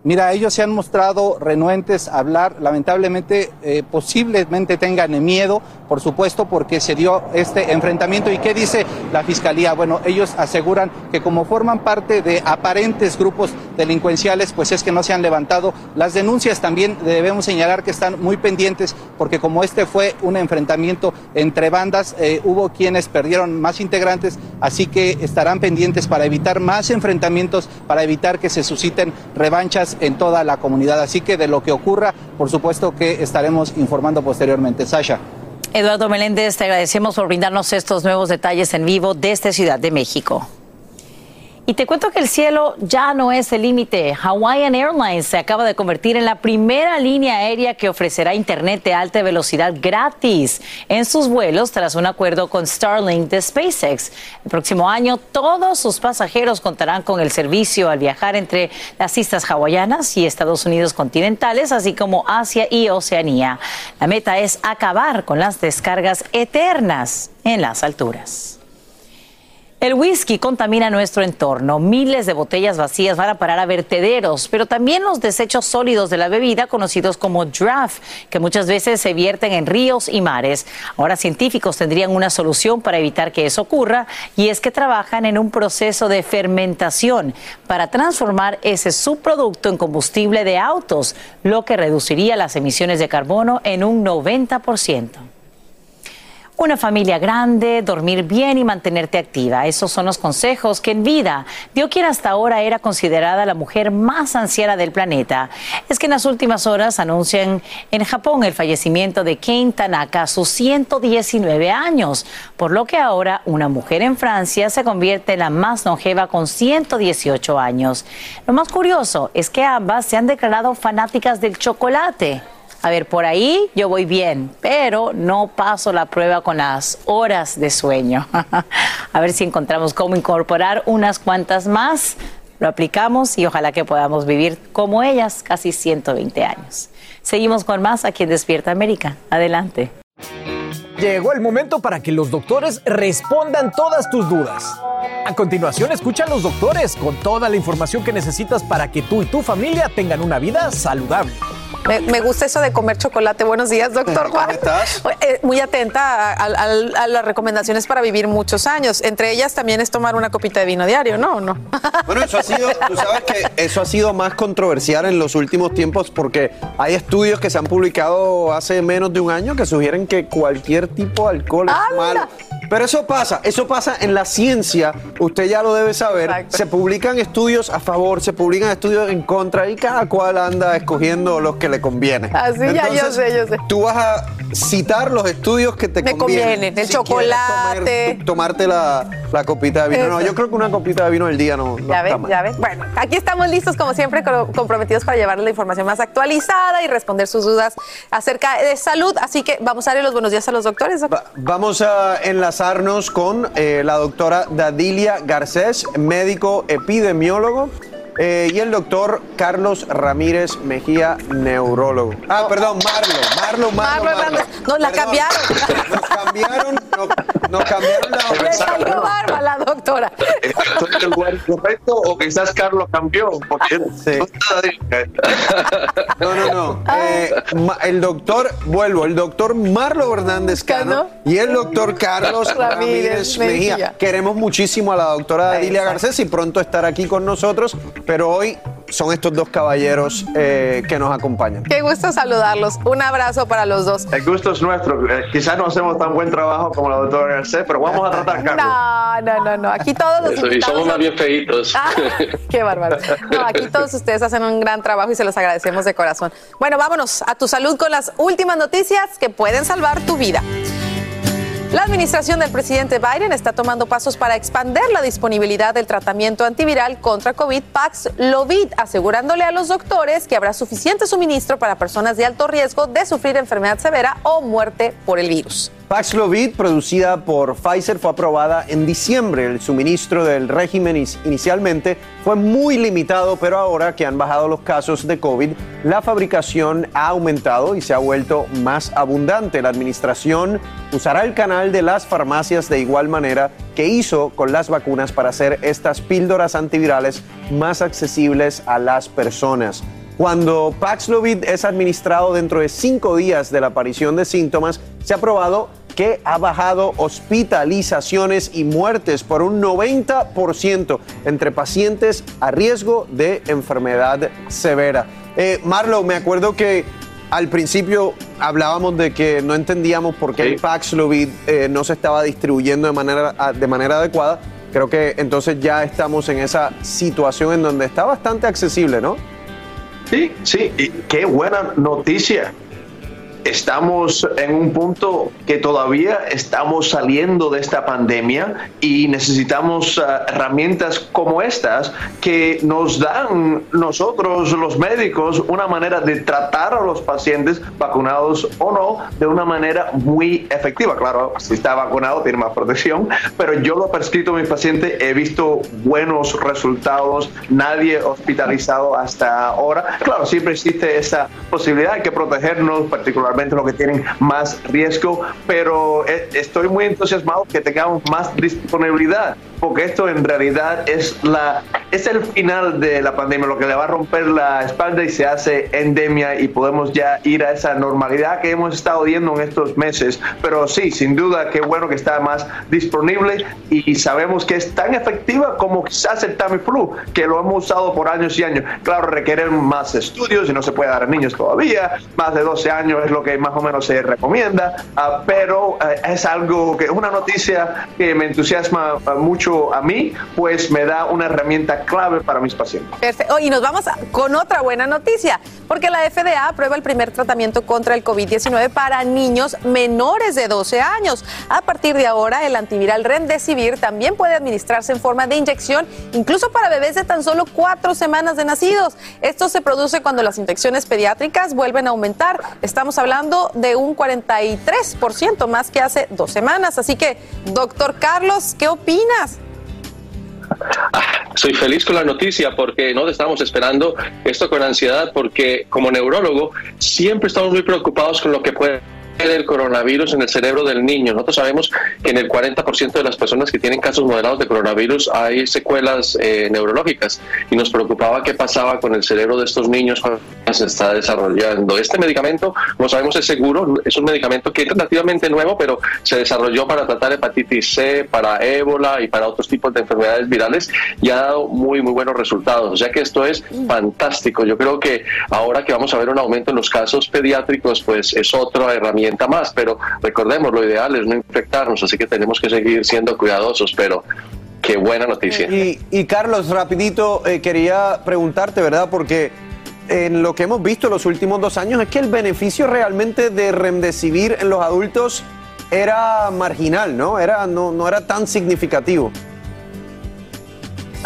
Mira, ellos se han mostrado renuentes a hablar, lamentablemente eh, posiblemente tengan miedo, por supuesto, porque se dio este enfrentamiento. ¿Y qué dice la Fiscalía? Bueno, ellos aseguran que como forman parte de aparentes grupos delincuenciales, pues es que no se han levantado las denuncias. También debemos señalar que están muy pendientes porque como este fue un enfrentamiento entre bandas, eh, hubo quienes perdieron más integrantes, así que estarán pendientes para evitar más enfrentamientos, para evitar que se susciten revanchas en toda la comunidad. Así que de lo que ocurra, por supuesto que estaremos informando posteriormente. Sasha. Eduardo Meléndez, te agradecemos por brindarnos estos nuevos detalles en vivo desde Ciudad de México. Y te cuento que el cielo ya no es el límite. Hawaiian Airlines se acaba de convertir en la primera línea aérea que ofrecerá internet de alta velocidad gratis en sus vuelos tras un acuerdo con Starlink de SpaceX. El próximo año todos sus pasajeros contarán con el servicio al viajar entre las islas hawaianas y Estados Unidos continentales, así como Asia y Oceanía. La meta es acabar con las descargas eternas en las alturas. El whisky contamina nuestro entorno. Miles de botellas vacías van a parar a vertederos, pero también los desechos sólidos de la bebida, conocidos como draft, que muchas veces se vierten en ríos y mares. Ahora científicos tendrían una solución para evitar que eso ocurra y es que trabajan en un proceso de fermentación para transformar ese subproducto en combustible de autos, lo que reduciría las emisiones de carbono en un 90%. Una familia grande, dormir bien y mantenerte activa. Esos son los consejos que en vida dio quien hasta ahora era considerada la mujer más anciana del planeta. Es que en las últimas horas anuncian en Japón el fallecimiento de Kane Tanaka a sus 119 años, por lo que ahora una mujer en Francia se convierte en la más longeva con 118 años. Lo más curioso es que ambas se han declarado fanáticas del chocolate. A ver, por ahí yo voy bien, pero no paso la prueba con las horas de sueño. A ver si encontramos cómo incorporar unas cuantas más. Lo aplicamos y ojalá que podamos vivir como ellas casi 120 años. Seguimos con más aquí en Despierta América. Adelante. Llegó el momento para que los doctores respondan todas tus dudas. A continuación, escucha los doctores con toda la información que necesitas para que tú y tu familia tengan una vida saludable. Me, me gusta eso de comer chocolate. Buenos días, doctor ¿Cómo Juan. estás? Eh, muy atenta a, a- a las recomendaciones para vivir muchos años. Entre ellas también es tomar una copita de vino diario, ¿no? ¿O no? Bueno, eso ha sido, tú sabes que eso ha sido más controversial en los últimos tiempos porque hay estudios que se han publicado hace menos de un año que sugieren que cualquier tipo de alcohol es malo. Pero eso pasa, eso pasa en la ciencia, usted ya lo debe saber. Se publican estudios a favor, se publican estudios en contra y cada cual anda escogiendo los que le conviene. Así ya, yo sé, yo sé. Tú vas a citar los estudios que te Me convienen. convienen, el Si chocolate. comer- tomarte la, la copita de vino. No, yo creo que una copita de vino al día no, Ya mal. ya ven. Bueno, aquí estamos listos, como siempre, co- comprometidos para llevarles la información más actualizada y responder sus dudas acerca de salud. Así que vamos a darle los buenos días a los doctores. Vamos a con eh, la doctora Dadilia Garcés, médico epidemiólogo, eh, y el doctor Carlos Ramírez Mejía, neurólogo. Ah, perdón, Marlo, Marlo, Marlo. Marlo Marlo. Hernández. Nos la cambiaron. Nos cambiaron, nos, nos cambiaron la Le salió barba la doctora. ¿Estoy en el lugar correcto o quizás Carlos cambió? Porque No, no, no. Eh, el doctor, vuelvo, el doctor Marlo Hernández Cano y el doctor Carlos Ramírez Ramírez Mejía. Mejía. Queremos muchísimo a la doctora Dadilia Garcés y pronto estar aquí con nosotros, pero hoy son estos dos caballeros eh, que nos acompañan. Qué gusto saludarlos. Un abrazo para los dos. El gusto es nuestro. Eh, quizás no hacemos tan buen trabajo como la doctora Garcés, pero vamos a tratar, Carlos. No, no, no, no. Aquí todos los Eso, y somos más bien feitos. Ah, qué bárbaro. No, aquí todos ustedes hacen un gran trabajo y se los agradecemos de corazón. Bueno, vámonos a tu salud con las últimas noticias que pueden salvar tu vida. La administración del presidente Biden está tomando pasos para expandir la disponibilidad del tratamiento antiviral contra COVID Paxlovid, asegurándole a los doctores que habrá suficiente suministro para personas de alto riesgo de sufrir enfermedad severa o muerte por el virus. Paxlovid, producida por Pfizer, fue aprobada en diciembre. El suministro del régimen inicialmente fue muy limitado, pero ahora que han bajado los casos de COVID, la fabricación ha aumentado y se ha vuelto más abundante. La administración usará el canal de las farmacias de igual manera que hizo con las vacunas para hacer estas píldoras antivirales más accesibles a las personas. Cuando Paxlovid es administrado dentro de cinco días de la aparición de síntomas, se ha probado que ha bajado hospitalizaciones y muertes por un 90% entre pacientes a riesgo de enfermedad severa. Eh, Marlo, me acuerdo que al principio hablábamos de que no entendíamos por qué el Paxlovid eh, no se estaba distribuyendo de manera, de manera adecuada. Creo que entonces ya estamos en esa situación en donde está bastante accesible, ¿no? Sí, sí, y qué buena noticia. Estamos en un punto que todavía estamos saliendo de esta pandemia y necesitamos ah, herramientas como estas que nos dan nosotros los médicos una manera de tratar a los pacientes vacunados o no de una manera muy efectiva. Claro, si está vacunado tiene más protección, pero yo lo he prescrito a mi paciente, he visto buenos resultados, nadie hospitalizado hasta ahora. Claro, siempre existe esa posibilidad, hay que protegernos, particularmente los que tienen más riesgo, pero eh, estoy muy entusiasmado que tengamos más disponibilidad, porque esto en realidad es la es el final de la pandemia, lo que le va a romper la espalda y se hace endemia y podemos ya ir a esa normalidad que hemos estado viendo en estos meses. Pero sí, sin duda, qué bueno que está más disponible y sabemos que es tan efectiva como quizás el Tamiflu, que lo hemos usado por años y años. Claro, requieren más estudios y no se puede dar a niños todavía. Más de 12 años es lo que más o menos se recomienda, ah, pero eh, es algo que es una noticia que me entusiasma ah, a mí, pues me da una herramienta clave para mis pacientes. Perfecto. Y nos vamos con otra buena noticia, porque la FDA aprueba el primer tratamiento contra el COVID-19 para niños menores de 12 años. A partir de ahora, el antiviral Remdesivir también puede administrarse en forma de inyección, incluso para bebés de tan solo cuatro semanas de nacidos. Esto se produce cuando las infecciones pediátricas vuelven a aumentar. Estamos hablando de un 43% más que hace dos semanas. Así que, doctor Carlos, ¿qué opinas? Soy feliz con la noticia porque no estamos esperando esto con ansiedad porque como neurólogo siempre estamos muy preocupados con lo que puede el coronavirus en el cerebro del niño. Nosotros sabemos que en el 40% de las personas que tienen casos moderados de coronavirus hay secuelas eh, neurológicas y nos preocupaba qué pasaba con el cerebro de estos niños cuando se está desarrollando. Este medicamento, como sabemos, es seguro, es un medicamento que es relativamente nuevo, pero se desarrolló para tratar hepatitis C, para ébola y para otros tipos de enfermedades virales y ha dado muy, muy buenos resultados. O sea que esto es fantástico. Yo creo que ahora que vamos a ver un aumento en los casos pediátricos, pues es otra herramienta más, pero recordemos, lo ideal es no infectarnos, así que tenemos que seguir siendo cuidadosos, pero qué buena noticia. Y, Carlos, rapidito, eh, quería preguntarte, ¿verdad? Porque en lo que hemos visto los últimos dos años es que el beneficio realmente de remdesivir en los adultos era marginal, ¿no? Era, no, no era tan significativo.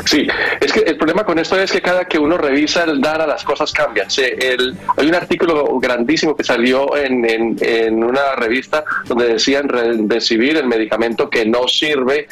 Sí, es que el problema con esto es que cada que uno revisa el DARA las cosas cambian. Se- el- hay un artículo grandísimo que salió en, en- en una revista donde decían recibir el medicamento que no sirve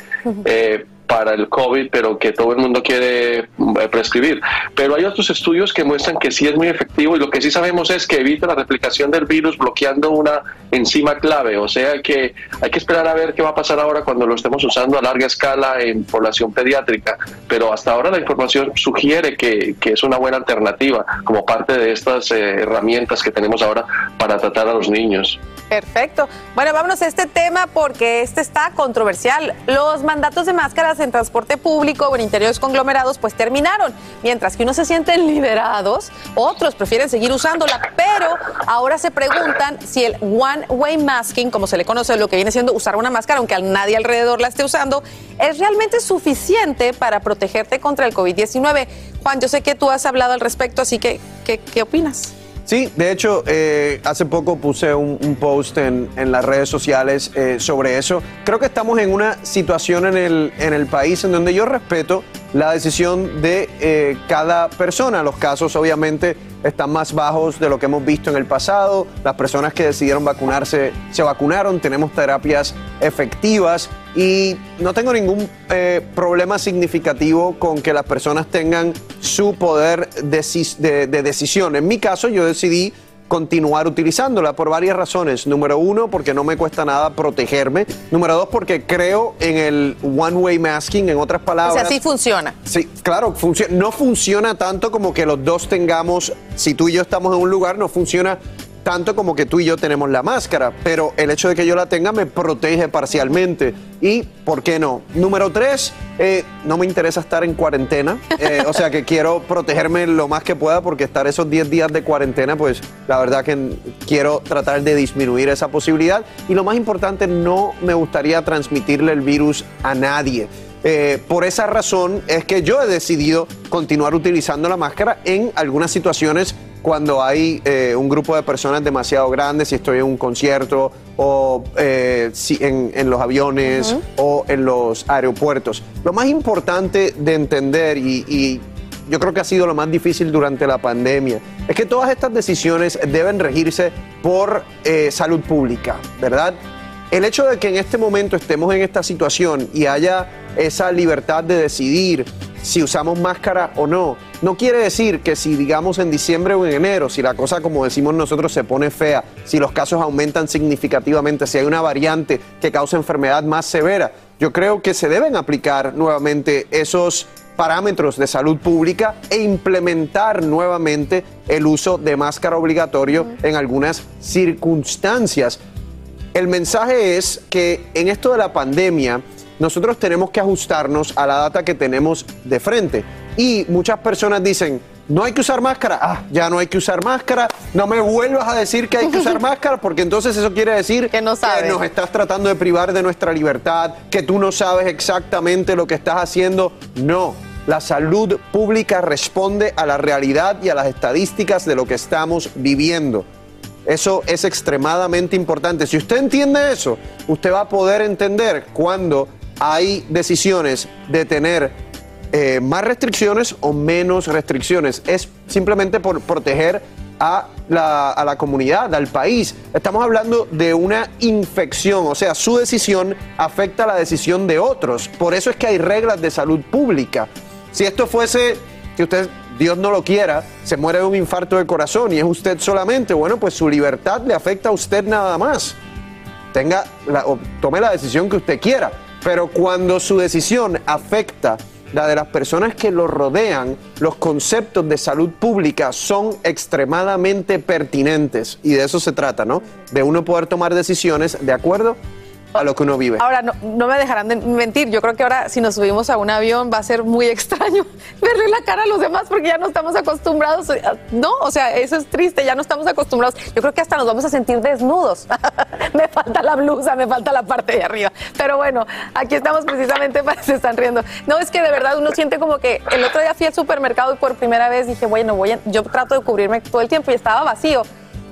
eh, para el COVID, pero que todo el mundo quiere eh, prescribir. Pero hay otros estudios que muestran que sí es muy efectivo y lo que sí sabemos es que evita la replicación del virus bloqueando una enzima clave. O sea que hay que esperar a ver qué va a pasar ahora cuando lo estemos usando a larga escala en población pediátrica. Pero hasta ahora la información sugiere que, que es una buena alternativa como parte de estas eh, herramientas que tenemos ahora para tratar a los niños. Perfecto. Bueno, vámonos a este tema porque este está controversial. Los mandatos de máscaras en transporte público o en interiores conglomerados pues terminaron. Mientras que unos se sienten liberados, otros prefieren seguir usándola. Pero ahora se preguntan si el one-way masking, como se le conoce, lo que viene siendo usar una máscara, aunque nadie alrededor la esté usando, es realmente suficiente para protegerte contra el COVID-19. Juan, yo sé que tú has hablado al respecto, así que, ¿qué, qué opinas? Sí, de hecho, eh, hace poco puse un, post en, en las redes sociales eh, sobre eso. Creo que estamos en una situación en el, en el país en donde yo respeto la decisión de eh, cada persona. Los casos obviamente están más bajos de lo que hemos visto en el pasado. Las personas que decidieron vacunarse se vacunaron. Tenemos terapias efectivas y no tengo ningún eh, problema significativo con que las personas tengan su poder de decisión. En mi caso, yo decidí continuar utilizándola por varias razones. Número uno, porque no me cuesta nada protegerme. Número dos, porque creo en el one-way masking, en otras O palabras. sea, sí funciona. Sí, claro, funcio- no funciona tanto como que los dos tengamos, si tú y yo estamos en un lugar, no funciona tanto como que tú y yo tenemos la máscara, pero el hecho de que yo la tenga me protege parcialmente. Y, ¿por qué no? Número tres, eh, no me interesa estar en cuarentena, eh, o sea que quiero protegerme lo más que pueda porque estar esos 10 días de cuarentena, pues la verdad que quiero tratar de disminuir esa posibilidad. Y lo más importante, no me gustaría transmitirle el virus a nadie. Eh, por esa razón es que yo he decidido continuar utilizando la máscara en algunas situaciones cuando hay eh, un grupo de personas demasiado grandes, si estoy en un concierto o eh, si en, en los aviones o en los aeropuertos. Lo más importante de entender y, y yo creo que ha sido lo más difícil durante la pandemia, es que todas estas decisiones deben regirse por eh, salud pública, ¿verdad? El hecho de que en este momento estemos en esta situación y haya esa libertad de decidir si usamos máscara o no, no quiere decir que si digamos en diciembre o en enero, si la cosa como decimos nosotros se pone fea, si los casos aumentan significativamente, si hay una variante que causa enfermedad más severa, yo creo que se deben aplicar nuevamente esos parámetros de salud pública e implementar nuevamente el uso de máscara obligatorio en algunas circunstancias. El mensaje es que en esto de la pandemia nosotros tenemos que ajustarnos a la data que tenemos de frente. Y muchas personas dicen, no hay que usar máscara. Ah, ya no hay que usar máscara. No me vuelvas a decir que hay que usar máscara porque entonces eso quiere decir que, nos estás tratando de privar de nuestra libertad, que tú no sabes exactamente lo que estás haciendo. No, la salud pública responde a la realidad y a las estadísticas de lo que estamos viviendo. Eso es extremadamente importante. Si usted entiende eso, usted va a poder entender cuando hay decisiones de tener eh, más restricciones o menos restricciones. Es simplemente por proteger a la, a la, comunidad, al país. Estamos hablando de una infección, o sea, su decisión afecta la decisión de otros. Por eso es que hay reglas de salud pública. Si esto fuese que usted, Dios no lo quiera, se muere de un infarto de corazón y es usted solamente, bueno, pues su libertad le afecta a usted nada más. Tenga o tome la decisión que usted quiera. Pero cuando su decisión afecta la de las personas que lo rodean, los conceptos de salud pública son extremadamente pertinentes y de eso se trata, ¿no? De uno poder tomar decisiones de acuerdo a lo que uno vive. Ahora, no, me dejarán de mentir. Yo creo que ahora, si nos subimos a un avión, va a ser muy extraño verle la cara a los demás porque ya no estamos acostumbrados. No, o sea, eso es triste, ya no estamos acostumbrados. Yo creo que hasta nos vamos a sentir desnudos. me falta la blusa, me falta la parte de arriba. Pero bueno, aquí estamos precisamente para se están riendo. No, es que de verdad uno siente como que el otro día fui al supermercado y por primera vez dije, bueno, voy a, yo trato de cubrirme todo el tiempo y estaba vacío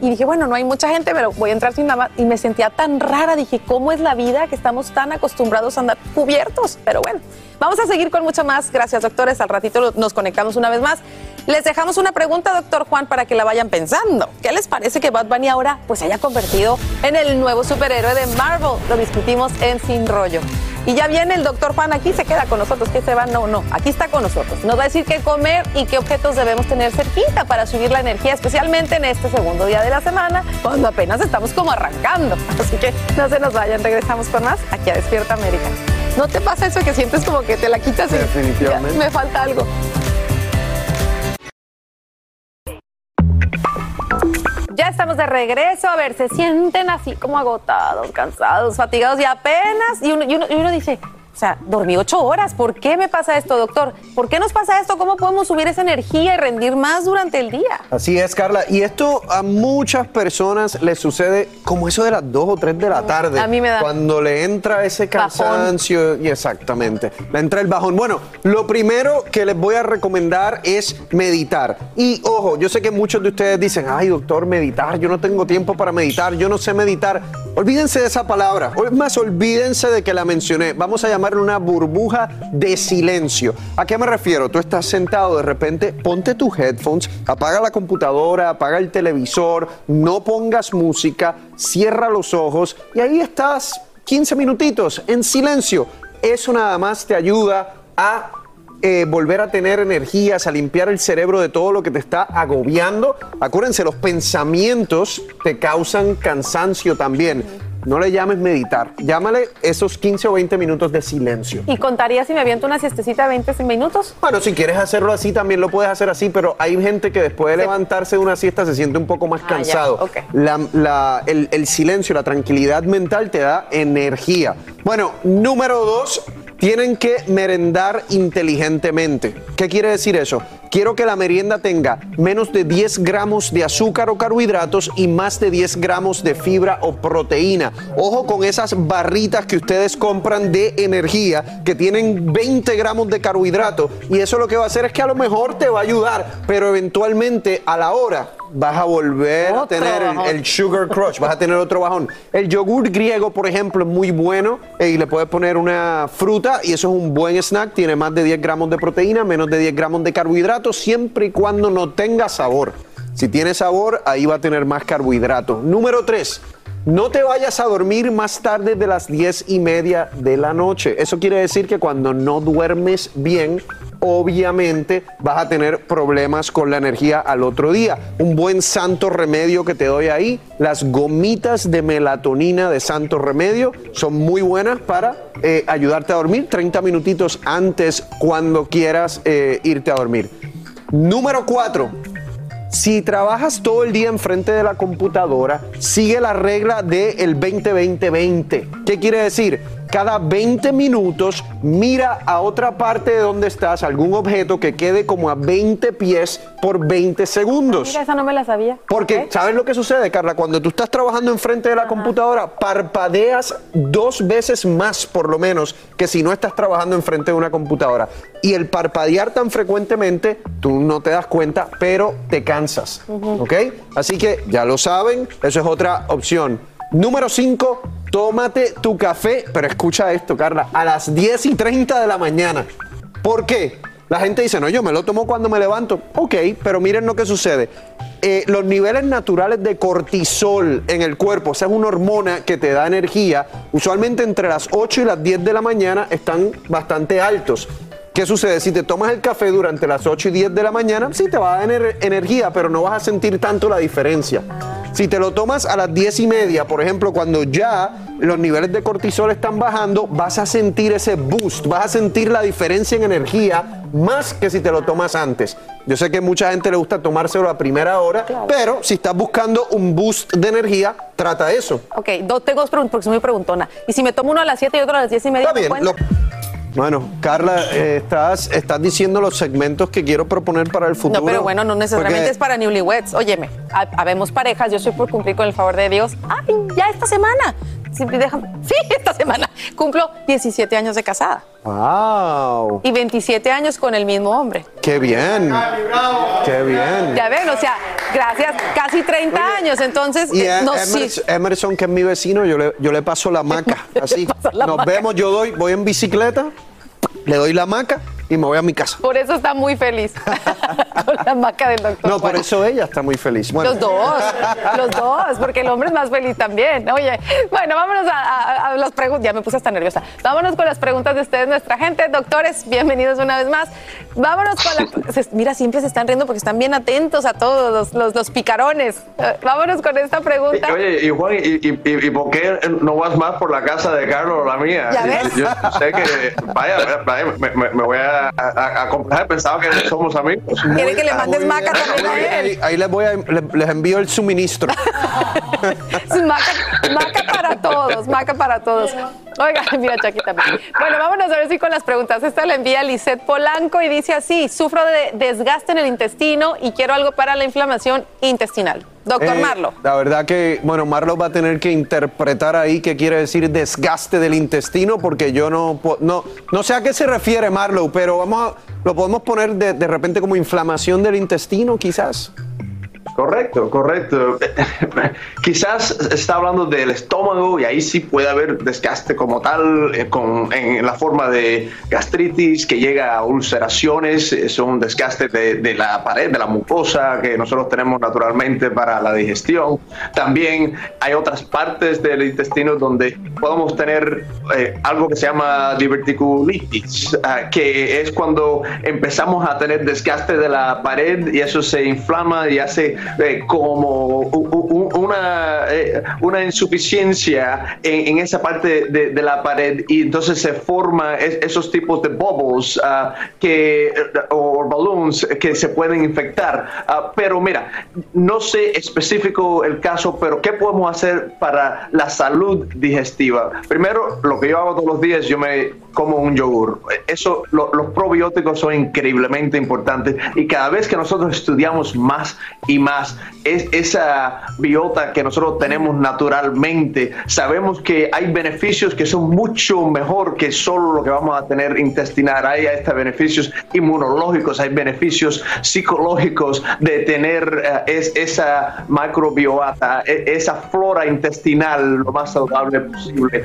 y dije, bueno, no hay mucha gente, pero voy a entrar sin nada Y me sentía tan rara, dije, ¿cómo es la vida que estamos tan acostumbrados a andar cubiertos? Pero bueno, vamos a seguir con mucho más. Gracias, doctores. Al ratito nos conectamos una vez más. Les dejamos una pregunta, doctor Juan, para que la vayan pensando. ¿Qué les parece que Bad Bunny ahora pues haya convertido en el nuevo superhéroe de Marvel? Lo discutimos en Sin Rollo. Y ya viene el doctor Juan aquí, se queda con nosotros. ¿Qué se va? No, no, aquí está con nosotros. Nos va a decir qué comer y qué objetos debemos tener cerquita para subir la energía, especialmente en este segundo día de la semana, cuando apenas estamos como arrancando. Así que no se nos vayan, regresamos con más aquí a Despierta América. ¿No te pasa eso que sientes como que te la quitas y Definitivamente. me falta algo? Ya estamos de regreso. A ver, se sienten así como agotados, cansados, fatigados y apenas. Y uno, y uno dice, o sea, dormí ocho horas. ¿Por qué me pasa esto, doctor? ¿Por qué nos pasa esto? ¿Cómo podemos subir esa energía y rendir más durante el día? Así es, Carla. Y esto a muchas personas les sucede como eso de las dos o tres de la tarde. A mí me da. Cuando le entra ese cansancio. Y exactamente. Le entra el bajón. Bueno, lo primero que les voy a recomendar es meditar. Y ojo, yo sé que muchos de ustedes dicen, ay, doctor, meditar. Yo no tengo tiempo para meditar. Yo no sé meditar. Olvídense de esa palabra. Más, olvídense de que la mencioné. Vamos a llamar una burbuja de silencio. ¿A qué me refiero? Tú estás sentado, de repente ponte tus headphones, apaga la computadora, apaga el televisor, no pongas música, cierra los ojos y ahí estás 15 minutitos en silencio. Eso nada más te ayuda a eh, volver a tener energías, a limpiar el cerebro de todo lo que te está agobiando. Acuérdense, los pensamientos te causan cansancio también. No le llames meditar, llámale esos 15 o 20 minutos de silencio. ¿Y contaría si me aviento una siestecita de 20 minutos? Bueno, si quieres hacerlo así, también lo puedes hacer así, pero hay gente que después de levantarse de una siesta se siente un poco más Ah, cansado. el, el silencio, la tranquilidad mental te da energía. Bueno, número dos, tienen que merendar inteligentemente. ¿Qué quiere decir eso? Quiero que la merienda tenga menos de 10 gramos de azúcar o carbohidratos y más de 10 gramos de fibra o proteína. Ojo con esas barritas que ustedes compran de energía que tienen 20 gramos de carbohidratos y eso lo que va a hacer es que a lo mejor te va a ayudar, pero eventualmente a la hora vas a volver a tener el, el sugar crush, vas a tener otro bajón. El yogur griego, por ejemplo, es muy bueno eh, y le puedes poner una fruta y eso es un buen snack. Tiene más de 10 gramos de proteína, menos de 10 gramos de carbohidratos, siempre y cuando no tenga sabor. Si tiene sabor, ahí va a tener más carbohidratos. Número 3. No te vayas a dormir más tarde de las 10 y media de la noche. Eso quiere decir que cuando no duermes bien, obviamente vas a tener problemas con la energía al otro día. Un buen santo remedio que te doy ahí, las gomitas de melatonina de santo remedio son muy buenas para eh, ayudarte a dormir 30 minutitos antes cuando quieras eh, irte a dormir. Número 4. Si trabajas todo el día enfrente de la computadora, sigue la regla del 20-20-20. ¿Qué quiere decir? Cada 20 minutos mira a otra parte de donde estás, algún objeto que quede como a 20 pies por 20 segundos. Mira, esa no me la sabía. Porque, ¿sabes lo que sucede, Carla? Cuando tú estás trabajando enfrente de la computadora, parpadeas dos veces más, por lo menos, que si no estás trabajando enfrente de una computadora. Y el parpadear tan frecuentemente, tú no te das cuenta, pero te cansas. ¿Ok? Así que ya lo saben, eso es otra opción. Número 5, tómate tu café, pero escucha esto, Carla, a las 10 y 30 de la mañana. ¿Por qué? La gente dice, no, yo me lo tomo cuando me levanto. Ok, pero miren lo que sucede. Eh, los niveles naturales de cortisol en el cuerpo, esa es una hormona que te da energía, usualmente entre las 8 y las 10 de la mañana están bastante altos. ¿Qué sucede? Si te tomas el café durante las 8 y 10 de la mañana, sí te va a dar ener- energía, pero no vas a sentir tanto la diferencia. Si te lo tomas a las 10 y media, por ejemplo, cuando ya los niveles de cortisol están bajando, vas a sentir ese boost, vas a sentir la diferencia en energía más que si te lo tomas antes. Yo sé que mucha gente le gusta tomárselo a primera hora, pero si estás buscando un boost de energía, trata eso. Ok, dos, tengo dos preguntas porque soy muy preguntona. Y si me tomo uno a las 7 y otro a las 10 y media, Está ¿me bien, Bueno, Carla, eh, estás, estás diciendo los segmentos que quiero proponer para el futuro. No, pero bueno, no necesariamente Porque- es para newlyweds. Óyeme, ha- habemos parejas, yo estoy por cumplir con el favor de Dios. ¡Ay, ya esta semana! Sí, déjame- sí, esta semana. Cumplo 17 años de casada ¡Wow! y 27 años con el mismo hombre. ¡Qué bien! ¡Qué bien! Ya ven, o sea, gracias, casi 30 años. Entonces, Y eh, eh, no, Emerson, sí. Emerson, que es mi vecino, yo le, yo le paso la maca, así. la Nos maca. vemos, yo doy, voy en bicicleta, le doy la maca y me voy a mi casa. Por eso está muy feliz con la maca del doctor. No, por eso ella está muy feliz. Bueno. Los dos, los dos, porque el hombre es más feliz también. Oye, bueno, vámonos a, a- a las preguntas. Ya me puse hasta nerviosa. Vámonos con las preguntas de ustedes, nuestra gente. Doctores, bienvenidos una vez más. Vámonos con la. Mira, siempre se están riendo porque están bien atentos a todos los, los, los picarones. Eh, Vámonos con esta pregunta. Oye, y Juan, ¿y, y, y- y por qué no vas más por la casa de Carlos o la mía? ¿Ya ves? Yo sé que, vaya, vaya, me, me- me voy a, a, a complacer, pensaba que somos amigos. Quiere que le mandes maca también a él. Ahí, ahí les, voy a, le- les envío el suministro. Maca, maca para todos, maca para todos. Oiga, mira, Chaquita. Bueno, vámonos a ver si con las preguntas. Esta la envía Lisette Polanco y dice así: Sufro de desgaste en el intestino y quiero algo para la inflamación intestinal. Doctor Eh, Marlo. La verdad que, bueno, Marlo va a tener que interpretar ahí qué quiere decir desgaste del intestino, porque yo no, no, no sé a qué se refiere Marlo, pero vamos a, lo podemos poner de, de repente como inflamación del intestino, quizás. Correcto, correcto. Quizás está hablando del estómago y ahí sí puede haber desgaste como tal, eh, con, en la forma de gastritis que llega a ulceraciones, es un desgaste de, de la pared, de la mucosa que nosotros tenemos naturalmente para la digestión. También hay otras partes del intestino donde podemos tener eh, algo que se llama diverticulitis, ah, que es cuando empezamos a tener desgaste de la pared y eso se inflama y hace como una, eh, una insuficiencia en, esa parte de, la pared y entonces se forma es- esos tipos de bubbles ah, que, o balloons que se pueden infectar. Ah, pero mira, no sé específico el caso, pero ¿qué podemos hacer para la salud digestiva? Primero, lo que yo hago todos los días, yo me como un yogur. Eso, lo- los probióticos son increíblemente importantes y cada vez que nosotros estudiamos más y más es esa biota que nosotros tenemos naturalmente, sabemos que hay beneficios que son mucho mejor que solo lo que vamos a tener intestinal. Hay estos beneficios inmunológicos, hay beneficios psicológicos de tener eh, es- esa microbiota, e- esa flora intestinal lo más saludable posible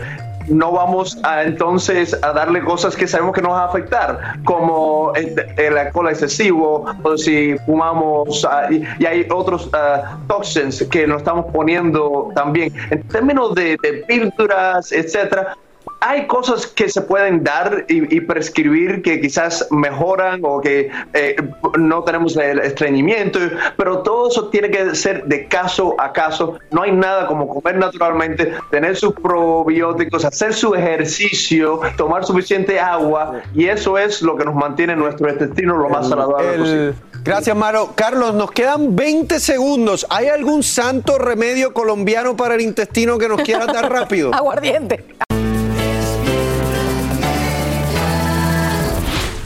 no vamos a entonces a darle cosas que sabemos que nos va a afectar, como el, alcohol excesivo, o si fumamos, ah, y, hay otros ah, toxins que nos estamos poniendo también. En términos de, de píldoras, etcétera, hay cosas que se pueden dar y, prescribir que quizás mejoran o que eh, no tenemos el estreñimiento, pero todo eso tiene que ser de caso a caso. No hay nada como comer naturalmente, tener sus probióticos, hacer su ejercicio, tomar suficiente agua y eso es lo que nos mantiene nuestro intestino lo más saludable posible. Gracias, Maro. Carlos, nos quedan 20 segundos. ¿Hay algún santo remedio colombiano para el intestino que nos quiera dar rápido? Aguardiente.